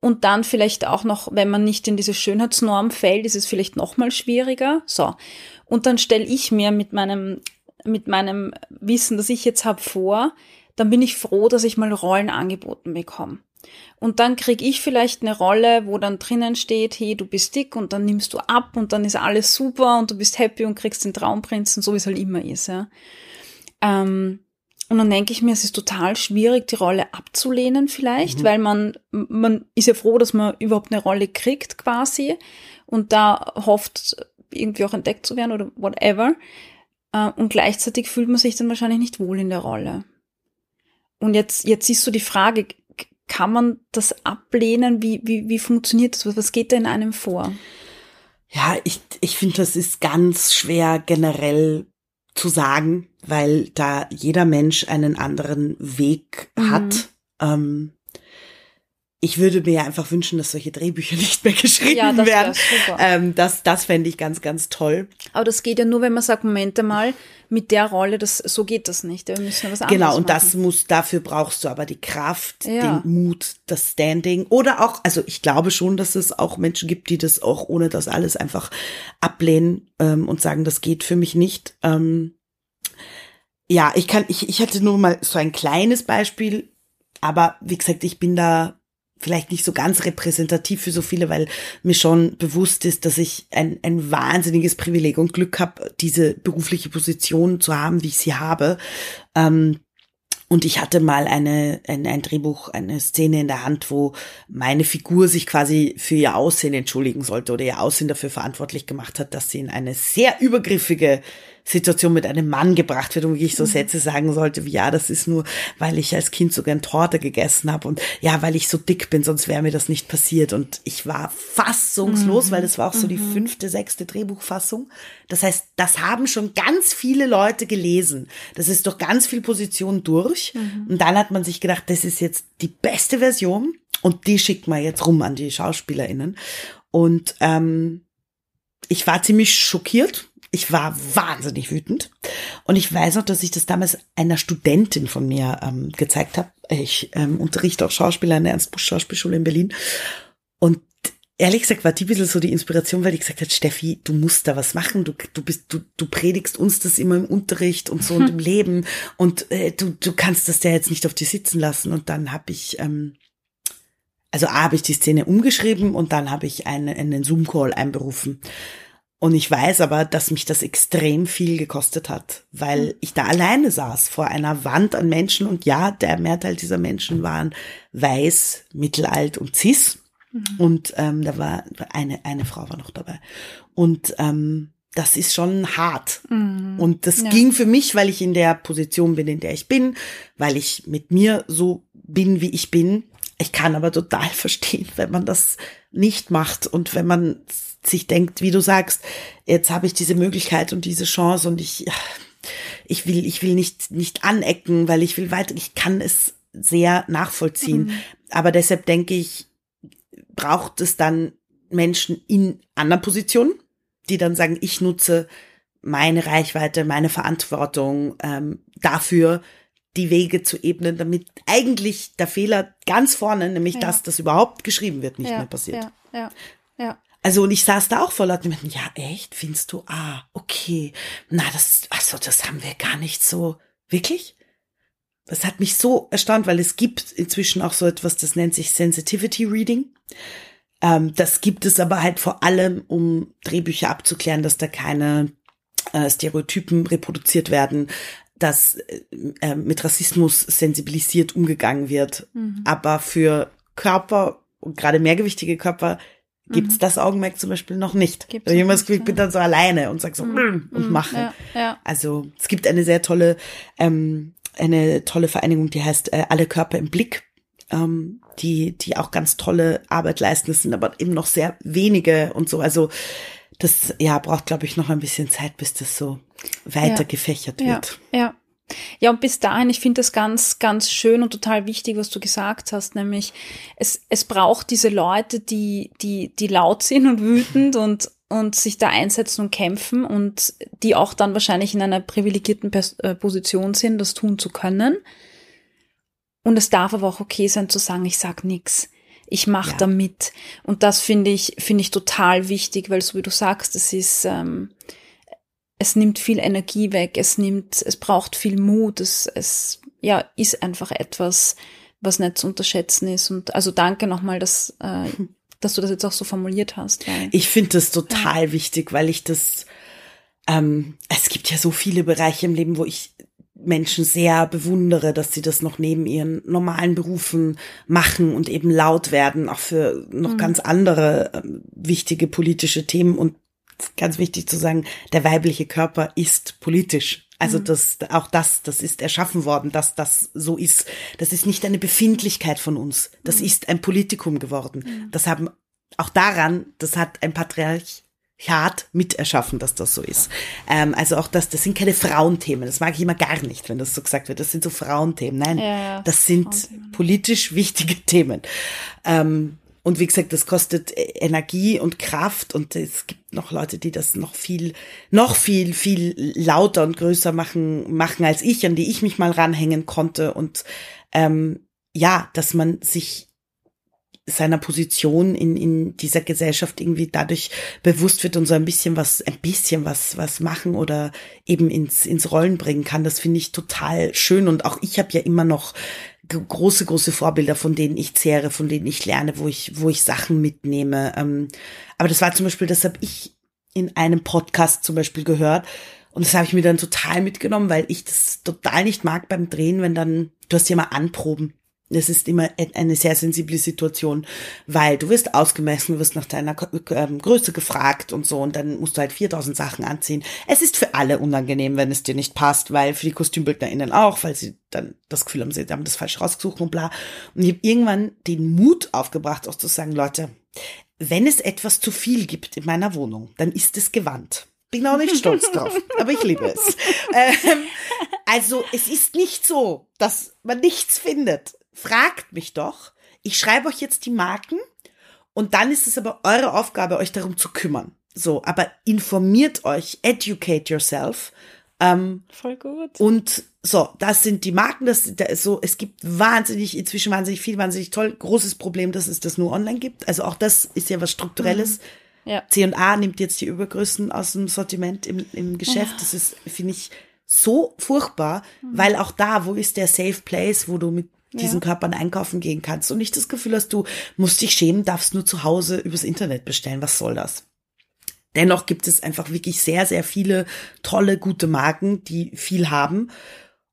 Und dann vielleicht auch noch, wenn man nicht in diese Schönheitsnorm fällt, ist es vielleicht noch mal schwieriger. So. Und dann stelle ich mir mit meinem, mit meinem Wissen, das ich jetzt habe, vor, dann bin ich froh, dass ich mal Rollen angeboten bekomme. Und dann krieg ich vielleicht eine Rolle, wo dann drinnen steht, hey, du bist dick und dann nimmst du ab und dann ist alles super und du bist happy und kriegst den Traumprinzen, so wie es halt immer ist. Ja. Ähm, und dann denke ich mir, es ist total schwierig, die Rolle abzulehnen vielleicht, mhm. weil man, man ist ja froh, dass man überhaupt eine Rolle kriegt quasi und da hofft, irgendwie auch entdeckt zu werden oder whatever. Äh, und gleichzeitig fühlt man sich dann wahrscheinlich nicht wohl in der Rolle. Und jetzt, jetzt ist so die Frage, kann man das ablehnen? Wie, wie, wie funktioniert das? Was geht da in einem vor? Ja, ich, ich finde, das ist ganz schwer generell zu sagen, weil da jeder Mensch einen anderen Weg mhm. hat. Ähm, ich würde mir ja einfach wünschen, dass solche Drehbücher nicht mehr geschrieben ja, das werden. Ähm, das das fände ich ganz, ganz toll. Aber das geht ja nur, wenn man sagt, Momente mal, mit der Rolle, das, so geht das nicht. Wir müssen ja was anderes Genau, und machen. das muss, dafür brauchst du aber die Kraft, ja. den Mut, das Standing. Oder auch, also ich glaube schon, dass es auch Menschen gibt, die das auch ohne das alles einfach ablehnen ähm, und sagen, das geht für mich nicht. Ähm, ja, ich kann, ich, ich hatte nur mal so ein kleines Beispiel, aber wie gesagt, ich bin da vielleicht nicht so ganz repräsentativ für so viele, weil mir schon bewusst ist, dass ich ein, ein wahnsinniges Privileg und Glück habe, diese berufliche Position zu haben, wie ich sie habe. Ähm, und ich hatte mal eine, ein, ein Drehbuch, eine Szene in der Hand, wo meine Figur sich quasi für ihr Aussehen entschuldigen sollte oder ihr Aussehen dafür verantwortlich gemacht hat, dass sie in eine sehr übergriffige Situation mit einem Mann gebracht wird und ich so mhm. Sätze sagen sollte wie, ja, das ist nur, weil ich als Kind so gern Torte gegessen habe und ja, weil ich so dick bin, sonst wäre mir das nicht passiert. Und ich war fassungslos, mhm. weil das war auch so die mhm. fünfte, sechste Drehbuchfassung. Das heißt, das haben schon ganz viele Leute gelesen. Das ist doch ganz viel Position durch. Mhm. Und dann hat man sich gedacht, das ist jetzt die beste Version und die schickt man jetzt rum an die SchauspielerInnen. Und ähm, ich war ziemlich schockiert, ich war wahnsinnig wütend. Und ich weiß noch, dass ich das damals einer Studentin von mir ähm, gezeigt habe. Ich ähm, unterrichte auch Schauspieler in der Ernst-Busch-Schauspielschule in Berlin. Und ehrlich gesagt war die ein bisschen so die Inspiration, weil ich gesagt hat, Steffi, du musst da was machen. Du, du bist, du, du predigst uns das immer im Unterricht und so und im Leben. Und äh, du, du kannst das ja jetzt nicht auf dir sitzen lassen. Und dann habe ich, ähm, also A, habe ich die Szene umgeschrieben und dann habe ich einen, einen Zoom-Call einberufen. Und ich weiß aber, dass mich das extrem viel gekostet hat, weil hm. ich da alleine saß vor einer Wand an Menschen und ja, der Mehrteil dieser Menschen waren weiß, mittelalt und cis. Mhm. Und ähm, da war eine, eine Frau war noch dabei. Und ähm, das ist schon hart. Mhm. Und das ja. ging für mich, weil ich in der Position bin, in der ich bin, weil ich mit mir so bin, wie ich bin. Ich kann aber total verstehen, wenn man das nicht macht und wenn man sich denkt, wie du sagst, jetzt habe ich diese Möglichkeit und diese Chance und ich, ich will, ich will nicht, nicht anecken, weil ich will weiter, ich kann es sehr nachvollziehen. Mhm. Aber deshalb denke ich, braucht es dann Menschen in anderen Positionen, die dann sagen, ich nutze meine Reichweite, meine Verantwortung ähm, dafür, die Wege zu ebnen, damit eigentlich der Fehler ganz vorne, nämlich ja. dass das überhaupt geschrieben wird, nicht ja, mehr passiert. Ja, ja, ja. Also und ich saß da auch vor Leuten und ja, echt, findest du? Ah, okay. Na, das, also das haben wir gar nicht so. Wirklich? Das hat mich so erstaunt, weil es gibt inzwischen auch so etwas, das nennt sich Sensitivity Reading. Ähm, das gibt es aber halt vor allem, um Drehbücher abzuklären, dass da keine äh, Stereotypen reproduziert werden, dass äh, äh mit Rassismus sensibilisiert umgegangen wird. Mhm. Aber für Körper und gerade mehrgewichtige Körper gibt's mhm. das Augenmerk zum Beispiel noch nicht. Gibt's ich Gefühl, ich bin dann so alleine und sag so mhm. und mhm. mache. Ja, ja. Also es gibt eine sehr tolle, ähm, eine tolle Vereinigung, die heißt äh, Alle Körper im Blick, ähm, die, die auch ganz tolle Arbeit leisten. Das sind aber eben noch sehr wenige und so. Also das ja braucht, glaube ich, noch ein bisschen Zeit, bis das so weiter ja. gefächert wird. Ja, ja. Ja, und bis dahin, ich finde das ganz, ganz schön und total wichtig, was du gesagt hast, nämlich es, es braucht diese Leute, die, die, die laut sind und wütend und, und sich da einsetzen und kämpfen und die auch dann wahrscheinlich in einer privilegierten äh, Position sind, das tun zu können. Und es darf aber auch okay sein zu sagen, ich sag nix. Ich mache ja. da mit. Und das finde ich, finde ich total wichtig, weil so wie du sagst, es ist, ähm, es nimmt viel Energie weg, es nimmt, es braucht viel Mut, es, es ja, ist einfach etwas, was nicht zu unterschätzen ist. Und also danke nochmal, dass, äh, dass du das jetzt auch so formuliert hast. Ich finde das total ja. wichtig, weil ich das, ähm, es gibt ja so viele Bereiche im Leben, wo ich Menschen sehr bewundere, dass sie das noch neben ihren normalen Berufen machen und eben laut werden, auch für noch mhm. ganz andere äh, wichtige politische Themen und ganz wichtig zu sagen, der weibliche Körper ist politisch. Also mhm. das, auch das, das ist erschaffen worden, dass das so ist. Das ist nicht eine Befindlichkeit von uns. Das mhm. ist ein Politikum geworden. Mhm. Das haben auch daran, das hat ein Patriarchat mit erschaffen, dass das so ist. Ähm, also auch das, das sind keine Frauenthemen. Das mag ich immer gar nicht, wenn das so gesagt wird. Das sind so Frauenthemen. Nein, ja, ja. das sind politisch wichtige Themen. Ähm, und wie gesagt, das kostet äh, Energie und Kraft und es gibt noch Leute, die das noch viel, noch viel, viel lauter und größer machen, machen als ich, an die ich mich mal ranhängen konnte. Und ähm, ja, dass man sich seiner Position in, in dieser Gesellschaft irgendwie dadurch bewusst wird und so ein bisschen was, ein bisschen was, was machen oder eben ins, ins Rollen bringen kann. Das finde ich total schön. Und auch ich habe ja immer noch große, große Vorbilder, von denen ich zehre, von denen ich lerne, wo ich, wo ich Sachen mitnehme. Ähm, aber das war zum Beispiel, das habe ich in einem Podcast zum Beispiel gehört. Und das habe ich mir dann total mitgenommen, weil ich das total nicht mag beim Drehen, wenn dann du hast ja immer Anproben. Das ist immer eine sehr sensible Situation, weil du wirst ausgemessen, du wirst nach deiner ähm, Größe gefragt und so und dann musst du halt 4000 Sachen anziehen. Es ist für alle unangenehm, wenn es dir nicht passt, weil für die KostümbildnerInnen auch, weil sie dann das Gefühl haben, sie haben das falsch rausgesucht und bla. Und ich habe irgendwann den Mut aufgebracht, auch zu sagen, Leute, wenn es etwas zu viel gibt in meiner Wohnung, dann ist es Gewand. Bin auch nicht stolz drauf, aber ich liebe es. Ähm, also es ist nicht so, dass man nichts findet fragt mich doch. Ich schreibe euch jetzt die Marken und dann ist es aber eure Aufgabe, euch darum zu kümmern. So, aber informiert euch, educate yourself. Ähm, Voll gut. Und so, das sind die Marken, das, das so, es gibt wahnsinnig, inzwischen wahnsinnig viel, wahnsinnig toll. Großes Problem, dass es das nur online gibt. Also auch das ist ja was Strukturelles. Mhm. Ja. C&A nimmt jetzt die Übergrößen aus dem Sortiment im, im Geschäft. Das ist, finde ich, so furchtbar, mhm. weil auch da, wo ist der Safe Place, wo du mit diesen ja. Körpern einkaufen gehen kannst und nicht das Gefühl hast, du musst dich schämen, darfst nur zu Hause übers Internet bestellen. Was soll das? Dennoch gibt es einfach wirklich sehr, sehr viele tolle, gute Marken, die viel haben.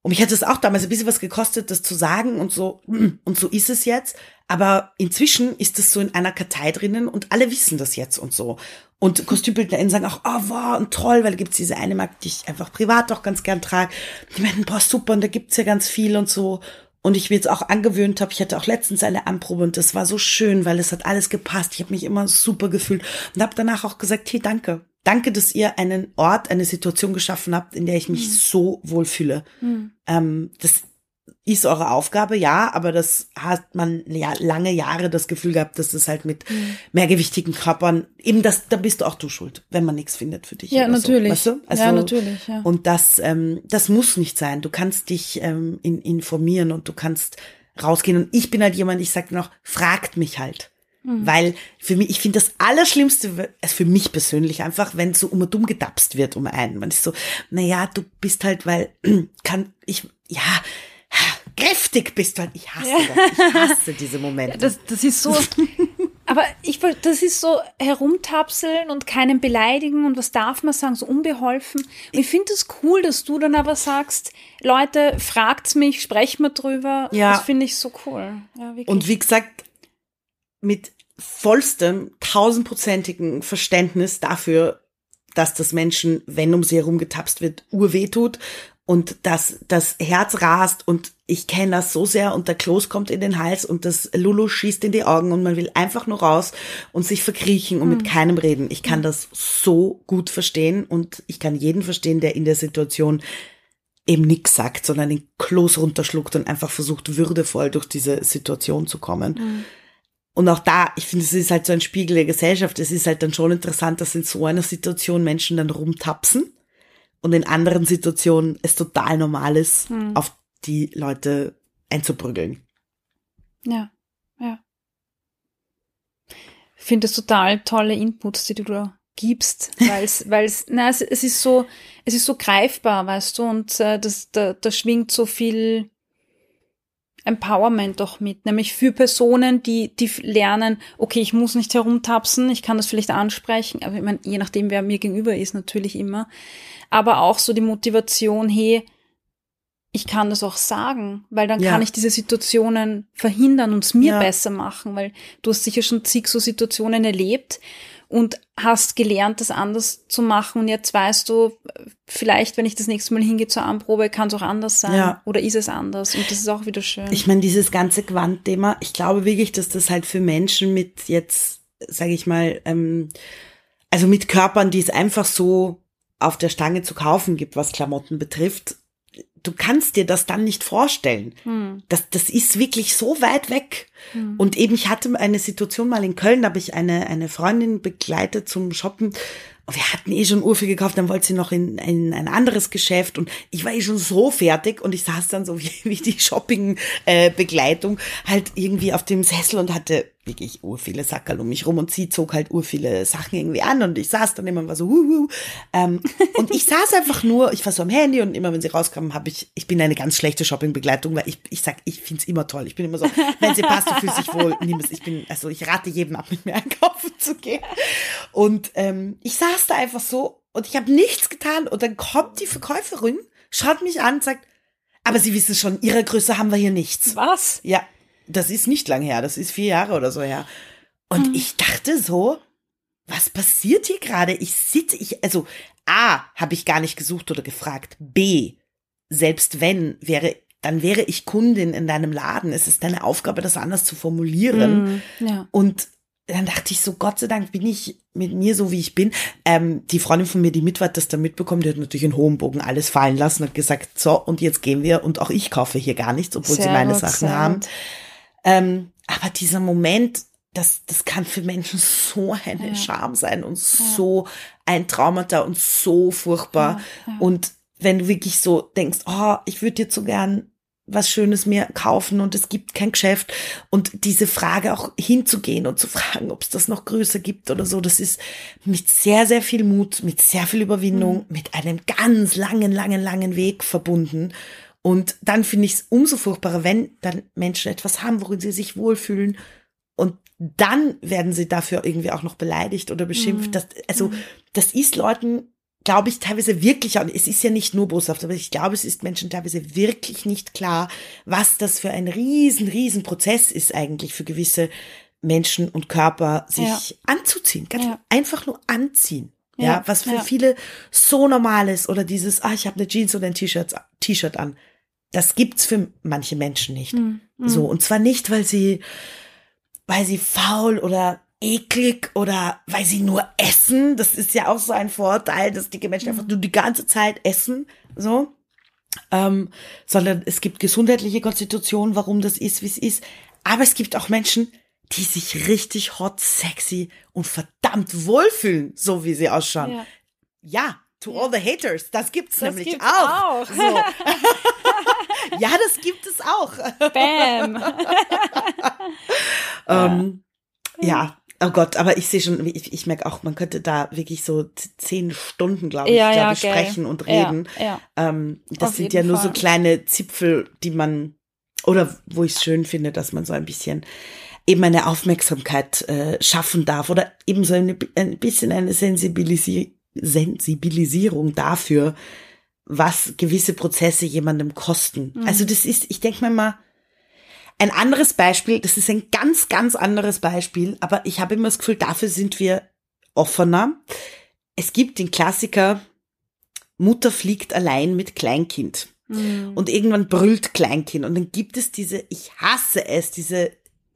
Und mich hat es auch damals ein bisschen was gekostet, das zu sagen und so, und so ist es jetzt. Aber inzwischen ist es so in einer Kartei drinnen und alle wissen das jetzt und so. Und KostümbildnerInnen sagen auch, oh, wow, und toll, weil da gibt's diese eine Marke, die ich einfach privat auch ganz gern trage. Die meinen, boah, super, und da gibt's ja ganz viel und so und ich mir jetzt auch angewöhnt habe, ich hatte auch letztens eine Anprobe und das war so schön, weil es hat alles gepasst. Ich habe mich immer super gefühlt und habe danach auch gesagt, hey, danke. Danke, dass ihr einen Ort, eine Situation geschaffen habt, in der ich mich mhm. so wohl fühle. Mhm. Ähm, das ist eure Aufgabe, ja, aber das hat man ja lange Jahre das Gefühl gehabt, dass das halt mit mhm. mehrgewichtigen Körpern, eben das, da bist du auch du schuld, wenn man nichts findet für dich. Ja, natürlich. So, weißt du? also, ja, natürlich, ja. Und das, ähm, das muss nicht sein. Du kannst dich ähm, in, informieren und du kannst rausgehen. Und ich bin halt jemand, ich sage noch, fragt mich halt. Mhm. Weil für mich, ich finde das Allerschlimmste, also für mich persönlich einfach, wenn so um und dumm gedapst wird um einen. Man ist so, na ja, du bist halt, weil kann ich, ja, kräftig bist du halt. Ich hasse ja. das. Ich hasse diese Momente. Das, das ist so. aber ich das ist so herumtapseln und keinen beleidigen und was darf man sagen, so unbeholfen. Und ich finde es das cool, dass du dann aber sagst, Leute, fragt's mich, sprecht mal drüber. Ja. Das finde ich so cool. Ja, und wie gesagt, mit vollstem, tausendprozentigen Verständnis dafür, dass das Menschen, wenn um sie herum getapst wird, urweh tut und dass das Herz rast und ich kenne das so sehr und der Kloß kommt in den Hals und das Lulu schießt in die Augen und man will einfach nur raus und sich verkriechen und mhm. mit keinem reden. Ich kann mhm. das so gut verstehen und ich kann jeden verstehen, der in der Situation eben nichts sagt, sondern den Kloß runterschluckt und einfach versucht, würdevoll durch diese Situation zu kommen. Mhm. Und auch da, ich finde, es ist halt so ein Spiegel der Gesellschaft. Es ist halt dann schon interessant, dass in so einer Situation Menschen dann rumtapsen und in anderen Situationen es total normal ist, mhm. auf die Leute einzuprügeln. Ja, ja. Ich finde es total tolle Inputs, die du da gibst, weil es, weil es, na, es, es ist so, es ist so greifbar, weißt du, und äh, das, da, da schwingt so viel Empowerment doch mit, nämlich für Personen, die, die lernen, okay, ich muss nicht herumtapsen, ich kann das vielleicht ansprechen, aber ich meine, je nachdem, wer mir gegenüber ist, natürlich immer, aber auch so die Motivation, hey, ich kann das auch sagen, weil dann ja. kann ich diese Situationen verhindern und es mir ja. besser machen, weil du hast sicher schon zig so Situationen erlebt und hast gelernt, das anders zu machen und jetzt weißt du, vielleicht, wenn ich das nächste Mal hingehe zur Anprobe, kann es auch anders sein ja. oder ist es anders und das ist auch wieder schön. Ich meine, dieses ganze Quantthema, ich glaube wirklich, dass das halt für Menschen mit jetzt, sage ich mal, ähm, also mit Körpern, die es einfach so auf der Stange zu kaufen gibt, was Klamotten betrifft, du kannst dir das dann nicht vorstellen. Hm. Das, das ist wirklich so weit weg. Hm. Und eben, ich hatte eine Situation mal in Köln, da habe ich eine, eine Freundin begleitet zum Shoppen. Und wir hatten eh schon Urfi gekauft, dann wollte sie noch in, in ein anderes Geschäft und ich war eh schon so fertig und ich saß dann so wie, wie die Shopping-Begleitung äh, halt irgendwie auf dem Sessel und hatte wirklich ur viele Sackerl um mich rum und sie zog halt ur viele Sachen irgendwie an und ich saß dann immer und war so huhu. Ähm, und ich saß einfach nur, ich war so am Handy und immer wenn sie rauskamen, habe ich, ich bin eine ganz schlechte Shoppingbegleitung, weil ich, ich sag, ich find's immer toll. Ich bin immer so, wenn sie passt, du fühlst dich wohl, nimm es. Ich bin, also ich rate jedem ab, mit mir einkaufen zu gehen. Und ähm, ich saß da einfach so und ich habe nichts getan und dann kommt die Verkäuferin, schaut mich an und sagt, Aber Sie wissen schon, Ihrer Größe haben wir hier nichts. Was? Ja, das ist nicht lang her, das ist vier Jahre oder so her. Und Hm. ich dachte so, was passiert hier gerade? Ich sitze, ich, also A, habe ich gar nicht gesucht oder gefragt. B, selbst wenn, wäre, dann wäre ich Kundin in deinem Laden. Es ist deine Aufgabe, das anders zu formulieren. Mm, ja. Und dann dachte ich so, Gott sei Dank bin ich mit mir so, wie ich bin. Ähm, die Freundin von mir, die mit war, das dann mitbekommen, die hat natürlich in hohem Bogen alles fallen lassen und gesagt, so, und jetzt gehen wir. Und auch ich kaufe hier gar nichts, obwohl sie Sehr meine gut, Sachen haben. Ähm, aber dieser Moment, das, das kann für Menschen so eine Ja. Scham sein und so ein Traumata und so furchtbar. Ja, ja. Und wenn du wirklich so denkst, oh, ich würde jetzt so gern was Schönes mir kaufen und es gibt kein Geschäft und diese Frage auch hinzugehen und zu fragen, ob es das noch größer gibt oder so, das ist mit sehr, sehr viel Mut, mit sehr viel Überwindung, mit einem ganz langen, langen, langen Weg verbunden. Und dann finde ich es umso furchtbarer, wenn dann Menschen etwas haben, worin sie sich wohlfühlen und dann werden sie dafür irgendwie auch noch beleidigt oder beschimpft. Das, also das ist Leuten, glaube ich, teilweise wirklich, und es ist ja nicht nur boshaft, aber ich glaube, es ist Menschen teilweise wirklich nicht klar, was das für ein riesen, riesen Prozess ist eigentlich für gewisse Menschen und Körper, sich Ja. anzuziehen. Ganz Ja. einfach nur anziehen. Ja, Ja, was für viele so normal ist oder dieses, ah, ich habe eine Jeans oder ein T-Shirt T-Shirt an. Das gibt's für manche Menschen nicht. Mm. So, und zwar nicht, weil sie, weil sie faul oder eklig oder weil sie nur essen. Das ist ja auch so ein Vorteil, dass die Menschen einfach nur die ganze Zeit essen, so. Ähm, sondern es gibt gesundheitliche Konstitutionen, warum das ist, wie es ist. Aber es gibt auch Menschen, die sich richtig hot, sexy und verdammt wohlfühlen, so wie sie ausschauen. Ja. Ja, to all the haters, das gibt's Das nämlich gibt's auch. auch. So. ja, das gibt es auch. Bam. Ähm, ja, oh Gott, aber ich sehe schon, ich, ich merke auch, man könnte da wirklich so zehn Stunden, glaube ich, Ja, ja, ich, sprechen und reden. Ja, ja. Ähm, das Auf sind ja nur so Fall. kleine Zipfel, die man, oder wo ich es schön finde, dass man so ein bisschen eben eine Aufmerksamkeit äh, schaffen darf oder eben so eine, ein bisschen eine Sensibilisi Sensibilisierung dafür, was gewisse Prozesse jemandem kosten. Mhm. Also das ist, ich denke mir mal, ein anderes Beispiel, das ist ein ganz, ganz anderes Beispiel, aber ich habe immer das Gefühl, dafür sind wir offener. Es gibt den Klassiker, Mutter fliegt allein mit Kleinkind. Mm. Und irgendwann brüllt Kleinkind. Und dann gibt es diese, ich hasse es, diese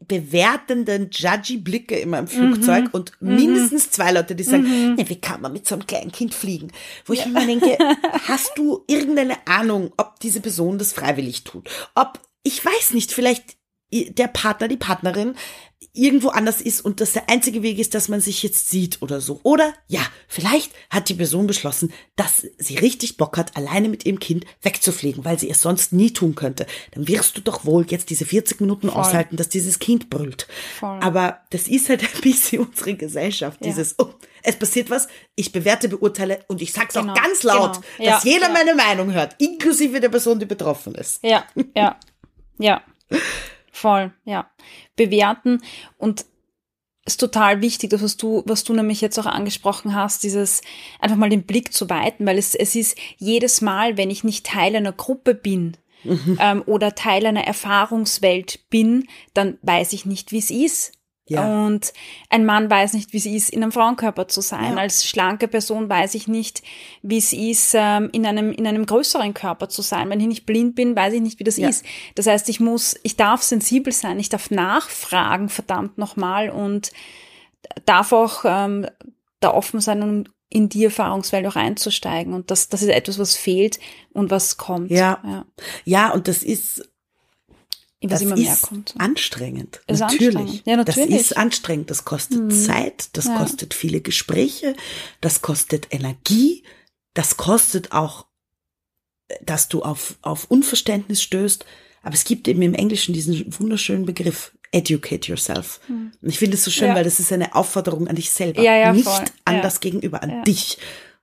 bewertenden, judgy Blicke immer im Flugzeug Mhm. und mindestens zwei Leute, die sagen, ne, wie kann man mit so einem kleinen Kind fliegen? Wo ich immer denke, hast du irgendeine Ahnung, ob diese Person das freiwillig tut? Ob, ich weiß nicht, vielleicht der Partner, die Partnerin irgendwo anders ist und das der einzige Weg ist, dass man sich jetzt sieht oder so. Oder ja, vielleicht hat die Person beschlossen, dass sie richtig Bock hat, alleine mit ihrem Kind wegzufliegen, weil sie es sonst nie tun könnte. Dann wirst du doch wohl jetzt diese 40 Minuten Voll. aushalten, dass dieses Kind brüllt. Voll. Aber das ist halt ein bisschen unsere Gesellschaft, Ja. dieses, oh, es passiert was, ich bewerte, beurteile und ich sag's Genau, auch ganz laut, genau. dass Ja, jeder ja. meine Meinung hört, inklusive der Person, die betroffen ist. Ja, ja, ja. Voll, ja. Bewerten und ist total wichtig, das was du, was du nämlich jetzt auch angesprochen hast, dieses einfach mal den Blick zu weiten, weil es, es ist jedes Mal, wenn ich nicht Teil einer Gruppe bin ähm, oder Teil einer Erfahrungswelt bin, dann weiß ich nicht, wie es ist. Ja. Und ein Mann weiß nicht, wie es ist, in einem Frauenkörper zu sein. Ja. Als schlanke Person weiß ich nicht, wie es ist, ähm, in einem, in einem größeren Körper zu sein. Wenn ich nicht blind bin, weiß ich nicht, wie das Ja. ist. Das heißt, ich muss, ich darf sensibel sein, ich darf nachfragen, verdammt nochmal, und darf auch ähm, da offen sein, um in die Erfahrungswelt auch einzusteigen. Und das, das ist etwas, was fehlt und was kommt. Ja. ja. Ja, und das ist, das ist kommt. anstrengend. Ist natürlich. anstrengend. Ja, natürlich. Mhm. Das ist anstrengend. Das kostet Zeit, das Ja. kostet viele Gespräche, das kostet Energie, das kostet auch, dass du auf, auf Unverständnis stößt. Aber es gibt eben im Englischen diesen wunderschönen Begriff, educate yourself. Und ich finde es so schön. Ja. weil das ist eine Aufforderung an dich selber, Ja, nicht voll. an das Gegenüber, an dich.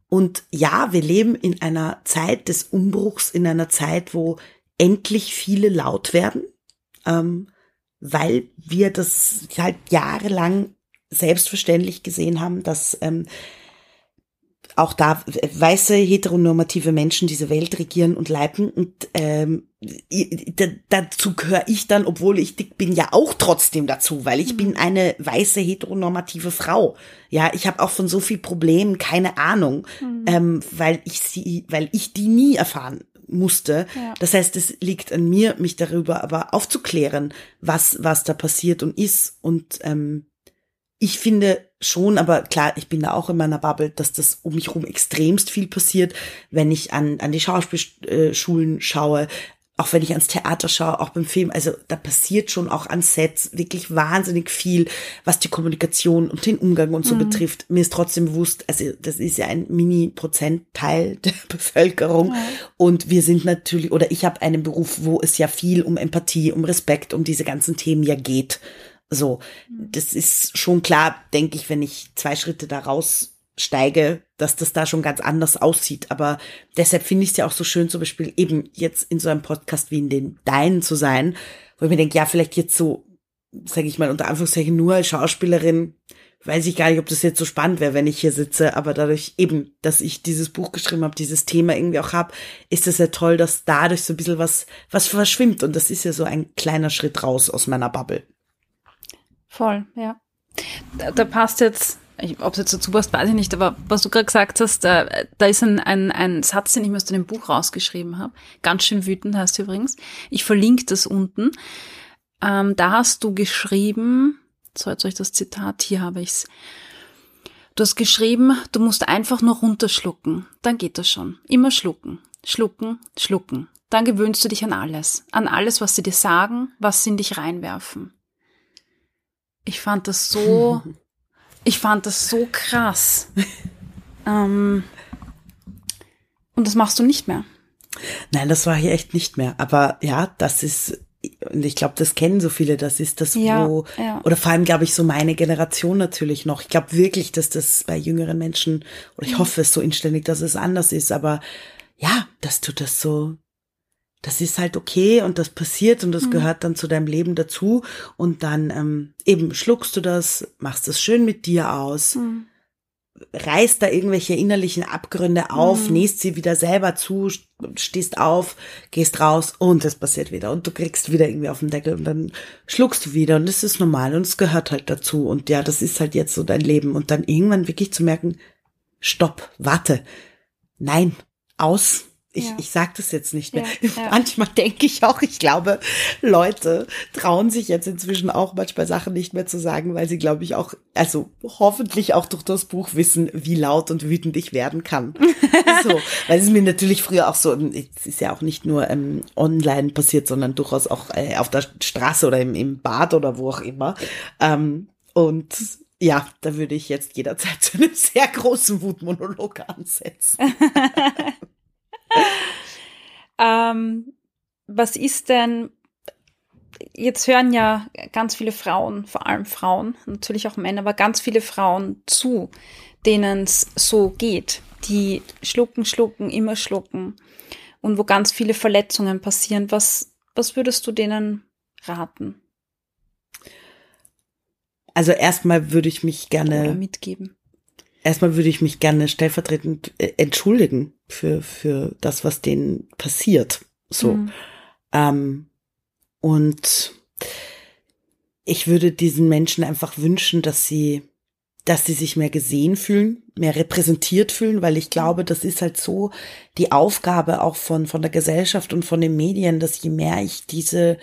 Und ja, wir leben in einer Zeit des Umbruchs, in einer Zeit, wo endlich viele laut werden, ähm, weil wir das halt jahrelang selbstverständlich gesehen haben, dass ähm, auch da weiße heteronormative Menschen diese Welt regieren und leiten und ähm, dazu gehöre ich dann, obwohl ich dick bin, ja auch trotzdem dazu, weil ich mhm. bin eine weiße heteronormative Frau. Ja, ich habe auch von so viel Problemen keine Ahnung, mhm. ähm, weil ich sie, weil ich die nie erfahren musste. Ja. Das heißt, es liegt an mir, mich darüber aber aufzuklären, was was da passiert und ist und ähm, ich finde schon, aber klar, ich bin da auch in meiner Bubble, dass das um mich herum extremst viel passiert, wenn ich an, an die Schauspielschulen schaue, auch wenn ich ans Theater schaue, auch beim Film, also da passiert schon auch an Sets wirklich wahnsinnig viel, was die Kommunikation und den Umgang und so mhm. betrifft. Mir ist trotzdem bewusst, also das ist ja ein Mini-Prozentteil der Bevölkerung ja. und wir sind natürlich, oder ich habe einen Beruf, wo es ja viel um Empathie, um Respekt, um diese ganzen Themen ja geht. So, mhm. das ist schon klar, denke ich, wenn ich zwei Schritte da raussteige, dass das da schon ganz anders aussieht. Aber deshalb finde ich es ja auch so schön, zum Beispiel eben jetzt in so einem Podcast wie in den Deinen zu sein, wo ich mir denke, ja, vielleicht jetzt so, sage ich mal, unter Anführungszeichen nur als Schauspielerin, weiß ich gar nicht, ob das jetzt so spannend wäre, wenn ich hier sitze, aber dadurch eben, dass ich dieses Buch geschrieben habe, dieses Thema irgendwie auch habe, ist es ja toll, dass dadurch so ein bisschen was, was verschwimmt. Und das ist ja so ein kleiner Schritt raus aus meiner Bubble. Voll, ja. Da, da passt jetzt, ob es jetzt dazu passt, weiß ich nicht, aber was du gerade gesagt hast, da, da ist ein, ein, ein Satz, den ich mir aus dem Buch rausgeschrieben habe. Ganz schön wütend heißt übrigens. Ich verlinke das unten. Ähm, da hast du geschrieben, so jetzt euch das Zitat, hier habe ich's. Du hast geschrieben, du musst einfach nur runterschlucken, dann geht das schon. Immer schlucken, schlucken, schlucken. Dann gewöhnst du dich an alles, an alles, was sie dir sagen, was sie in dich reinwerfen. Ich fand das so, ich fand das so krass. ähm, und das machst du nicht mehr. Nein, das war hier echt nicht mehr. Aber ja, das ist, und ich glaube, das kennen so viele, das ist das, ja, wo, ja. oder vor allem, glaube ich, so meine Generation natürlich noch. Ich glaube wirklich, dass das bei jüngeren Menschen, oder ich mhm. hoffe es so inständig, dass es anders ist, aber ja, dass du das so das ist halt okay und das passiert und das mhm. gehört dann zu deinem Leben dazu. Und dann ähm, eben schluckst du das, machst das schön mit dir aus, mhm. reißt da irgendwelche innerlichen Abgründe auf, mhm. nähst sie wieder selber zu, stehst auf, gehst raus und es passiert wieder. Und du kriegst wieder irgendwie auf den Deckel und dann schluckst du wieder und das ist normal und es gehört halt dazu. Und ja, das ist halt jetzt so dein Leben. Und dann irgendwann wirklich zu merken, stopp, warte, nein, aus, ich, ja. ich sage das jetzt nicht mehr. Ja, ja. Manchmal denke ich auch, ich glaube, Leute trauen sich jetzt inzwischen auch manchmal Sachen nicht mehr zu sagen, weil sie, glaube ich, auch, also hoffentlich auch durch das Buch wissen, wie laut und wütend ich werden kann. so, weil es mir natürlich früher auch so, es ist ja auch nicht nur ähm, online passiert, sondern durchaus auch äh, auf der Straße oder im, im Bad oder wo auch immer. Ähm, und ja, da würde ich jetzt jederzeit zu einem sehr großen Wutmonolog ansetzen. ähm, was ist denn, jetzt hören ja ganz viele Frauen, vor allem Frauen, natürlich auch Männer, aber ganz viele Frauen zu, denen es so geht, die schlucken, schlucken, immer schlucken und wo ganz viele Verletzungen passieren. Was, was würdest du denen raten? Also erstmal würde ich mich gerne Oder mitgeben erstmal würde ich mich gerne stellvertretend äh, entschuldigen für, für das, was denen passiert. So. Mhm. Ähm, und ich würde diesen Menschen einfach wünschen, dass sie, dass sie sich mehr gesehen fühlen, mehr repräsentiert fühlen, weil ich glaube, das ist halt so die Aufgabe auch von, von der Gesellschaft und von den Medien, dass je mehr ich diese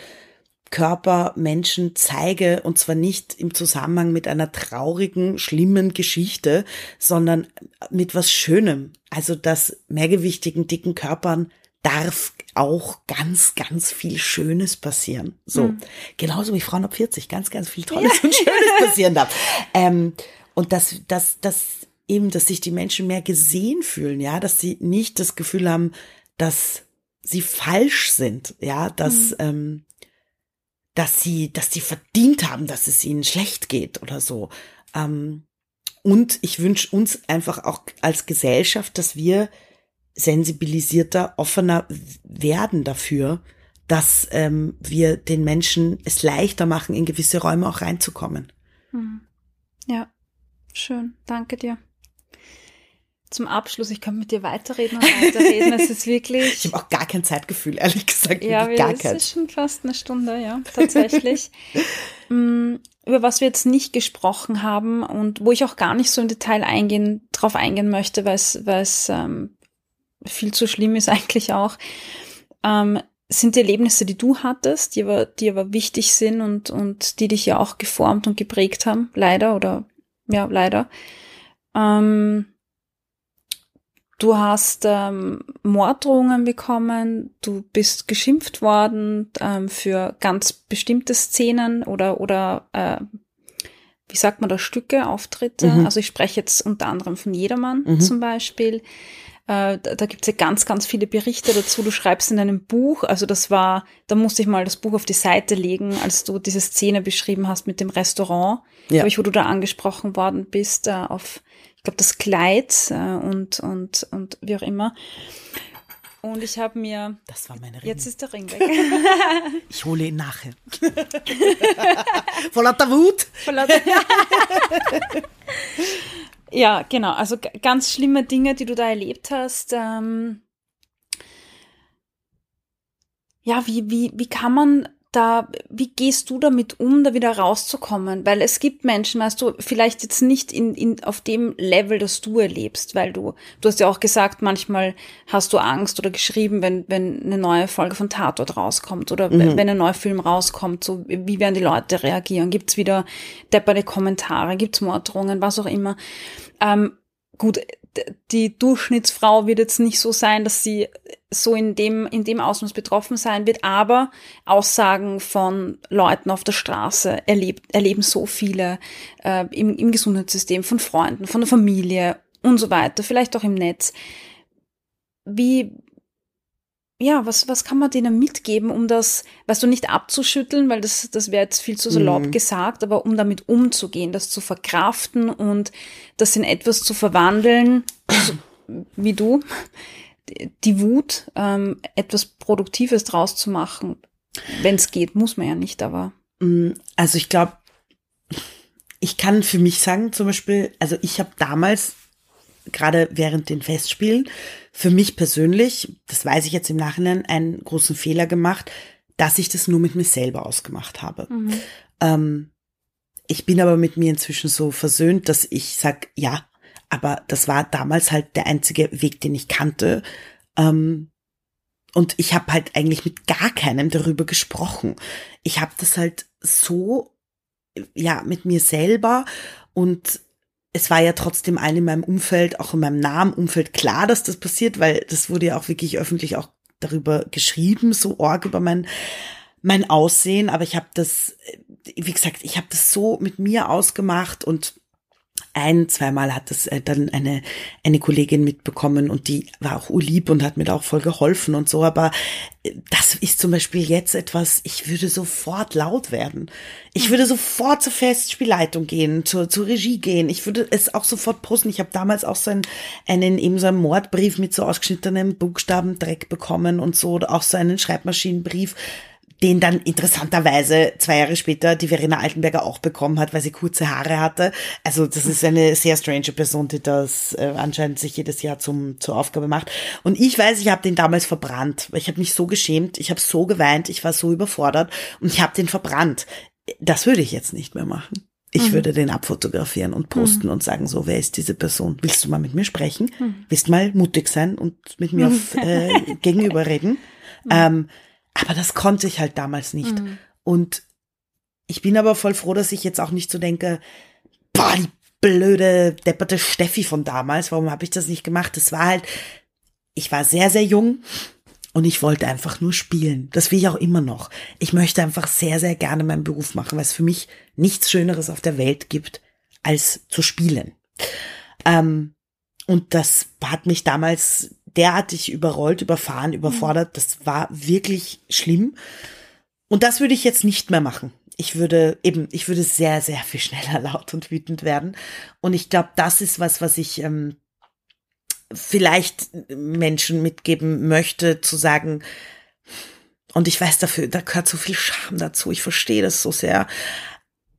Körper Menschen zeige, und zwar nicht im Zusammenhang mit einer traurigen, schlimmen Geschichte, sondern mit was Schönem. Also, dass mehrgewichtigen, dicken Körpern darf auch ganz, ganz viel Schönes passieren. So. Mhm. Genauso wie Frauen ab 40, ganz, ganz viel Tolles ja. und Schönes passieren darf. Ähm, und dass, dass, dass eben, dass sich die Menschen mehr gesehen fühlen, ja, dass sie nicht das Gefühl haben, dass sie falsch sind, ja, dass, mhm. ähm, dass sie, dass sie verdient haben, dass es ihnen schlecht geht oder so. Ähm, und ich wünsche uns einfach auch als Gesellschaft, dass wir sensibilisierter, offener werden dafür, dass ähm, wir den Menschen es leichter machen, in gewisse Räume auch reinzukommen. Hm. Ja, schön. Danke dir. Zum Abschluss, ich kann mit dir weiterreden und weiterreden. Es ist wirklich. Ich habe auch gar kein Zeitgefühl, ehrlich gesagt. Ja, gar es ist schon fast eine Stunde, ja, tatsächlich. Mm, über was wir jetzt nicht gesprochen haben und wo ich auch gar nicht so im Detail eingehen, drauf eingehen möchte, weil es, weil es ähm, viel zu schlimm ist eigentlich auch, ähm, sind die Erlebnisse, die du hattest, die aber, die aber wichtig sind und, und die dich ja auch geformt und geprägt haben, leider oder ja, leider. Ähm, du hast ähm, Morddrohungen bekommen, du bist geschimpft worden ähm, für ganz bestimmte Szenen oder, oder äh, wie sagt man da, Stücke, Auftritte. Mhm. Also ich spreche jetzt unter anderem von Jedermann mhm. zum Beispiel. Äh, da da gibt es ja ganz, ganz viele Berichte dazu. Du schreibst in einem Buch, also das war, da musste ich mal das Buch auf die Seite legen, als du diese Szene beschrieben hast mit dem Restaurant, ja. ich, wo du da angesprochen worden bist, äh, auf, ich glaube, das Kleid äh, und, und, und wie auch immer. Und ich habe mir. Das war meine Ring. Jetzt ist der Ring weg. ich hole ihn nachher. Vor lauter Wut. Vor lauter Ja, genau. Also ganz schlimme Dinge, die du da erlebt hast. Ähm ja, wie, wie, wie kann man da, wie gehst du damit um, da wieder rauszukommen? Weil es gibt Menschen, weißt du, vielleicht jetzt nicht in, in, auf dem Level, das du erlebst, weil du, du hast ja auch gesagt, manchmal hast du Angst oder geschrieben, wenn, wenn eine neue Folge von Tatort rauskommt oder mhm. wenn, ein neuer Film rauskommt, so, wie werden die Leute reagieren? Gibt's wieder depperte Kommentare? Gibt's Morddrohungen? Was auch immer. Ähm, gut, die Durchschnittsfrau wird jetzt nicht so sein, dass sie so in dem, in dem Ausmaß betroffen sein wird, aber Aussagen von Leuten auf der Straße erlebt, erleben so viele äh, im, im Gesundheitssystem, von Freunden, von der Familie und so weiter, vielleicht auch im Netz. Wie, ja, was, was kann man denen mitgeben, um das, weißt du, nicht abzuschütteln, weil das, das wäre jetzt viel zu salopp mhm. gesagt, aber um damit umzugehen, das zu verkraften und das in etwas zu verwandeln, so, wie du, die Wut, ähm, etwas Produktives draus zu machen. Wenn es geht, muss man ja nicht, aber. Mm, also ich glaube, ich kann für mich sagen, zum Beispiel, also ich habe damals gerade während den Festspielen für mich persönlich, das weiß ich jetzt im Nachhinein, einen großen Fehler gemacht, dass ich das nur mit mir selber ausgemacht habe. Mhm. Ähm, ich bin aber mit mir inzwischen so versöhnt, dass ich sag, ja, aber das war damals halt der einzige Weg, den ich kannte. Ähm, und ich habe halt eigentlich mit gar keinem darüber gesprochen. Ich habe das halt so, ja, mit mir selber und es war ja trotzdem allen in meinem Umfeld, auch in meinem nahen Umfeld klar, dass das passiert, weil das wurde ja auch wirklich öffentlich auch darüber geschrieben, so org über mein mein Aussehen, aber ich habe das wie gesagt, ich habe das so mit mir ausgemacht und ein, zweimal hat das äh, dann eine, eine Kollegin mitbekommen und die war auch urlieb und hat mir da auch voll geholfen und so, aber äh, das ist zum Beispiel jetzt etwas, ich würde sofort laut werden. Ich würde sofort zur Festspielleitung gehen, zur, zur Regie gehen. Ich würde es auch sofort posten. Ich habe damals auch so einen, einen, eben so einen Mordbrief mit so ausgeschnittenem Buchstabendreck bekommen und so, oder auch so einen Schreibmaschinenbrief den dann interessanterweise zwei Jahre später die Verena Altenberger auch bekommen hat, weil sie kurze Haare hatte. Also das ist eine sehr strange Person, die das äh, anscheinend sich jedes Jahr zum zur Aufgabe macht. Und ich weiß, ich habe den damals verbrannt, weil ich habe mich so geschämt, ich habe so geweint, ich war so überfordert und ich habe den verbrannt. Das würde ich jetzt nicht mehr machen. Ich mhm. würde den abfotografieren und posten mhm. und sagen, so, wer ist diese Person? Willst du mal mit mir sprechen? Mhm. Willst mal mutig sein und mit mir auf, äh, gegenüber reden? Mhm. Ähm, aber das konnte ich halt damals nicht. Mhm. Und ich bin aber voll froh, dass ich jetzt auch nicht so denke, boah, die blöde, depperte Steffi von damals, warum habe ich das nicht gemacht? Das war halt, ich war sehr, sehr jung und ich wollte einfach nur spielen. Das will ich auch immer noch. Ich möchte einfach sehr, sehr gerne meinen Beruf machen, weil es für mich nichts Schöneres auf der Welt gibt, als zu spielen. Ähm, und das hat mich damals derartig überrollt, überfahren, überfordert. Das war wirklich schlimm. Und das würde ich jetzt nicht mehr machen. Ich würde eben, ich würde sehr, sehr viel schneller laut und wütend werden. Und ich glaube, das ist was, was ich ähm, vielleicht Menschen mitgeben möchte, zu sagen, und ich weiß dafür, da gehört so viel Scham dazu. Ich verstehe das so sehr.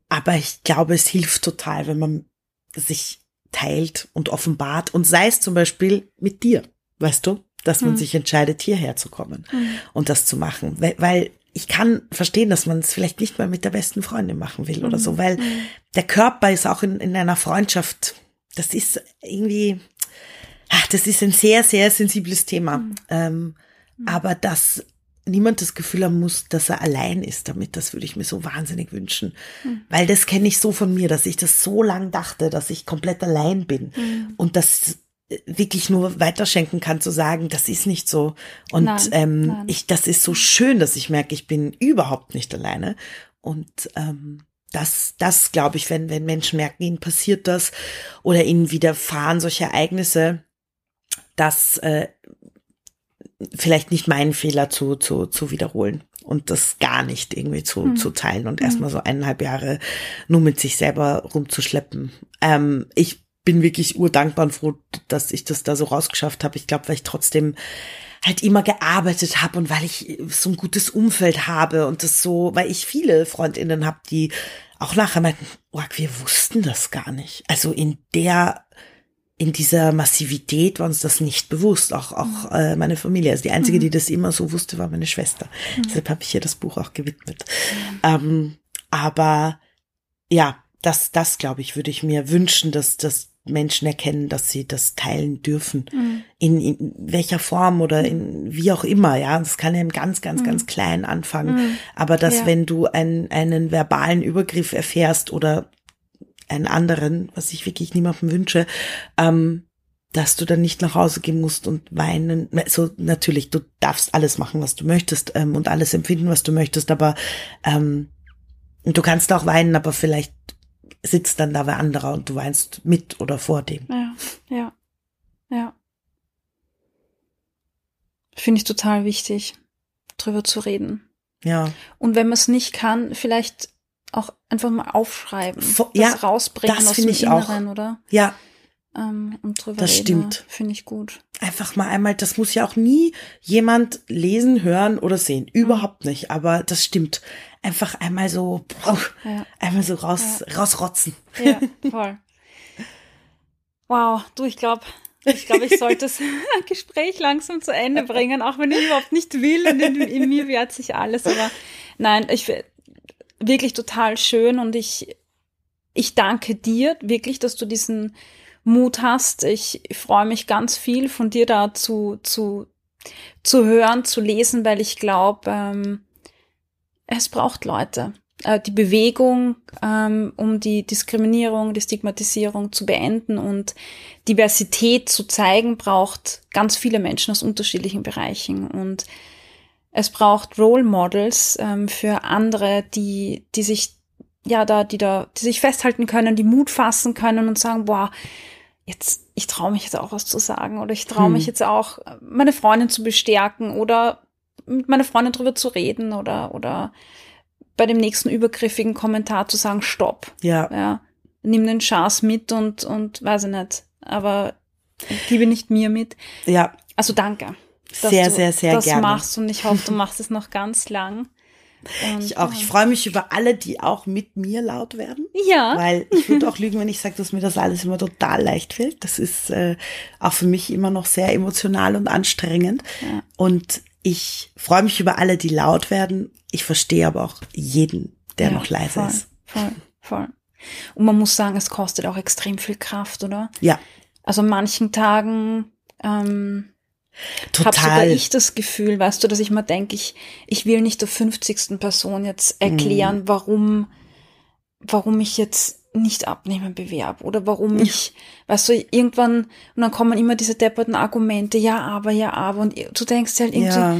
Aber ich glaube, es hilft total, wenn man sich teilt und offenbart und sei es zum Beispiel mit dir, weißt du, dass man mhm. sich entscheidet, hierher zu kommen mhm. und das zu machen, weil, weil ich kann verstehen, dass man es vielleicht nicht mal mit der besten Freundin machen will oder so, mhm. weil mhm. der Körper ist auch in, in einer Freundschaft, das ist irgendwie, ach, das ist ein sehr, sehr sensibles Thema. Mhm. Ähm, aber dass niemand das Gefühl haben muss, dass er allein ist damit, das würde ich mir so wahnsinnig wünschen. Mhm. Weil das kenne ich so von mir, dass ich das so lang dachte, dass ich komplett allein bin. Mhm. Und das wirklich nur weiterschenken kann, zu sagen, das ist nicht so. Und nein, ähm, nein. ich, das ist so schön, dass ich merke, ich bin überhaupt nicht alleine. Und ähm, das, das glaube ich, wenn, wenn Menschen merken, ihnen passiert das oder ihnen widerfahren solche Ereignisse, dass äh, vielleicht nicht meinen Fehler zu, zu, zu wiederholen und das gar nicht irgendwie zu, hm. zu teilen und hm. erstmal so eineinhalb Jahre nur mit sich selber rumzuschleppen. Ähm, ich bin wirklich urdankbar und froh, dass ich das da so rausgeschafft habe. Ich glaube, weil ich trotzdem halt immer gearbeitet habe und weil ich so ein gutes Umfeld habe und das so, weil ich viele Freundinnen habe, die auch nachher meinten, oh, wir wussten das gar nicht. Also in der in dieser Massivität war uns das nicht bewusst, auch auch mhm. äh, meine Familie. Also die einzige, mhm. die das immer so wusste, war meine Schwester. Mhm. Deshalb habe ich ihr das Buch auch gewidmet. Mhm. Ähm, aber ja, das, das glaube ich, würde ich mir wünschen, dass, dass Menschen erkennen, dass sie das teilen dürfen. Mhm. In, in welcher Form oder in wie auch immer, ja. Das kann ja im ganz, ganz, mhm. ganz kleinen anfangen. Mhm. Aber dass, ja. wenn du einen, einen verbalen Übergriff erfährst oder einen anderen, was ich wirklich niemandem wünsche, ähm, dass du dann nicht nach Hause gehen musst und weinen. So natürlich, du darfst alles machen, was du möchtest ähm, und alles empfinden, was du möchtest, aber ähm, du kannst auch weinen, aber vielleicht sitzt dann da wer anderer und du weinst mit oder vor dem. Ja, ja, ja. Finde ich total wichtig, drüber zu reden. Ja. Und wenn man es nicht kann, vielleicht auch einfach mal aufschreiben, Vor, das ja, rausbringen das aus dem ich Inneren, auch. oder? Ja. Ähm, und drüber das reden, stimmt. Finde ich gut. Einfach mal einmal, das muss ja auch nie jemand lesen, hören oder sehen. Überhaupt nicht. Aber das stimmt einfach einmal so, boah, ja. einmal so raus, ja. rausrotzen. Ja, voll. Wow, du, ich glaube, ich glaube, ich sollte das Gespräch langsam zu Ende bringen, auch wenn ich überhaupt nicht will und in, in mir wehrt sich alles. Aber nein, ich wirklich total schön und ich, ich danke dir wirklich, dass du diesen Mut hast. Ich freue mich ganz viel von dir da zu, zu, zu hören, zu lesen, weil ich glaube, ähm, es braucht Leute. Äh, die Bewegung, ähm, um die Diskriminierung, die Stigmatisierung zu beenden und Diversität zu zeigen, braucht ganz viele Menschen aus unterschiedlichen Bereichen. Und es braucht Role Models ähm, für andere, die, die sich, ja, da, die da, die sich festhalten können, die Mut fassen können und sagen, boah, jetzt, ich traue mich jetzt auch was zu sagen oder ich traue hm. mich jetzt auch, meine Freundin zu bestärken oder mit meiner Freundin drüber zu reden oder, oder bei dem nächsten übergriffigen Kommentar zu sagen, stopp. Ja. ja nimm den Chance mit und, und weiß ich nicht, aber gebe nicht mir mit. Ja. Also danke. Sehr, sehr, sehr das gerne. Das machst und ich hoffe, du machst es noch ganz lang. Und, ich auch. Ich freue mich über alle, die auch mit mir laut werden. Ja. Weil ich würde auch lügen, wenn ich sage, dass mir das alles immer total leicht fällt. Das ist äh, auch für mich immer noch sehr emotional und anstrengend. Ja. Und ich freue mich über alle, die laut werden. Ich verstehe aber auch jeden, der ja, noch leise voll, ist. Voll, voll. Und man muss sagen, es kostet auch extrem viel Kraft, oder? Ja. Also an manchen Tagen ähm, Total. habe sogar ich das Gefühl, weißt du, dass ich mal denke, ich, ich will nicht der 50. Person jetzt erklären, mm. warum, warum ich jetzt nicht abnehmen bewerb oder warum ich, weißt du, irgendwann, und dann kommen immer diese depperten Argumente, ja, aber, ja, aber, und du denkst halt irgendwie, ja.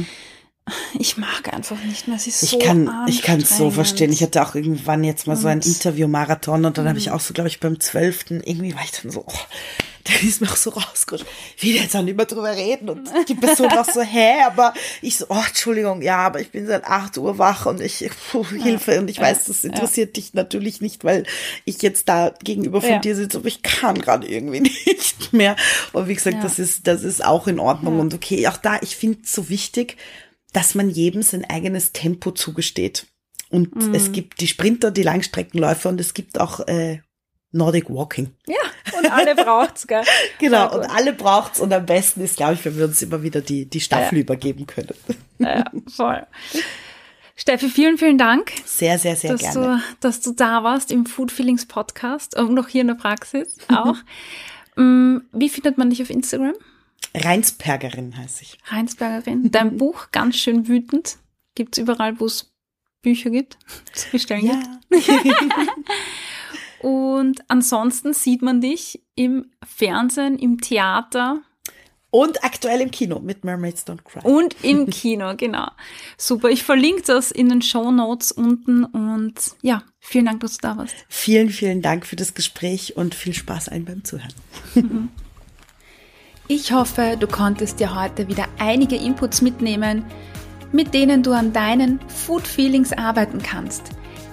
ich mag einfach nicht mehr, es ist ich so kann, Ich kann es so verstehen, ich hatte auch irgendwann jetzt mal und, so ein Interview-Marathon und dann habe ich mhm. auch so, glaube ich, beim zwölften irgendwie war ich dann so, oh, da ist mir auch so rausgerutscht, wie jetzt auch nicht mehr drüber reden und die Person auch so, hä, aber ich so, oh, Entschuldigung, ja, aber ich bin seit acht Uhr wach und ich, puh, Hilfe. Und ich weiß, das interessiert dich natürlich nicht, weil ich jetzt da gegenüber von dir sitze, aber ich kann gerade irgendwie nicht mehr. Und wie gesagt, das ist, das ist auch in Ordnung und okay. Auch da, ich finde es so wichtig, dass man jedem sein eigenes Tempo zugesteht. Und mhm. es gibt die Sprinter, die Langstreckenläufer und es gibt auch äh, Nordic Walking. Ja, und alle braucht's, gell? genau, und alle braucht's und am besten ist, glaube ich, wenn wir uns immer wieder die, die Staffel ja. übergeben können. Ja, voll. Steffi, vielen, vielen Dank. Sehr, sehr, sehr dass gerne. Du, dass du da warst im Food Feelings Podcast und noch hier in der Praxis auch. Mm, wie findet man dich auf Instagram? Reinsbergerin heiße ich. Reinsbergerin. Dein Buch, ganz schön wütend, gibt's überall, wo es Bücher gibt, zu bestellen ja. Und ansonsten sieht man dich im Fernsehen, im Theater. Und aktuell im Kino mit Mermaids Don't Cry. Und im Kino, genau. Super. Ich verlinke das in den Show Notes unten und ja, vielen Dank, dass du da warst. Vielen, vielen Dank für das Gespräch und viel Spaß allen beim Zuhören. Ich hoffe, du konntest dir heute wieder einige Inputs mitnehmen, mit denen du an deinen Food Feelings arbeiten kannst.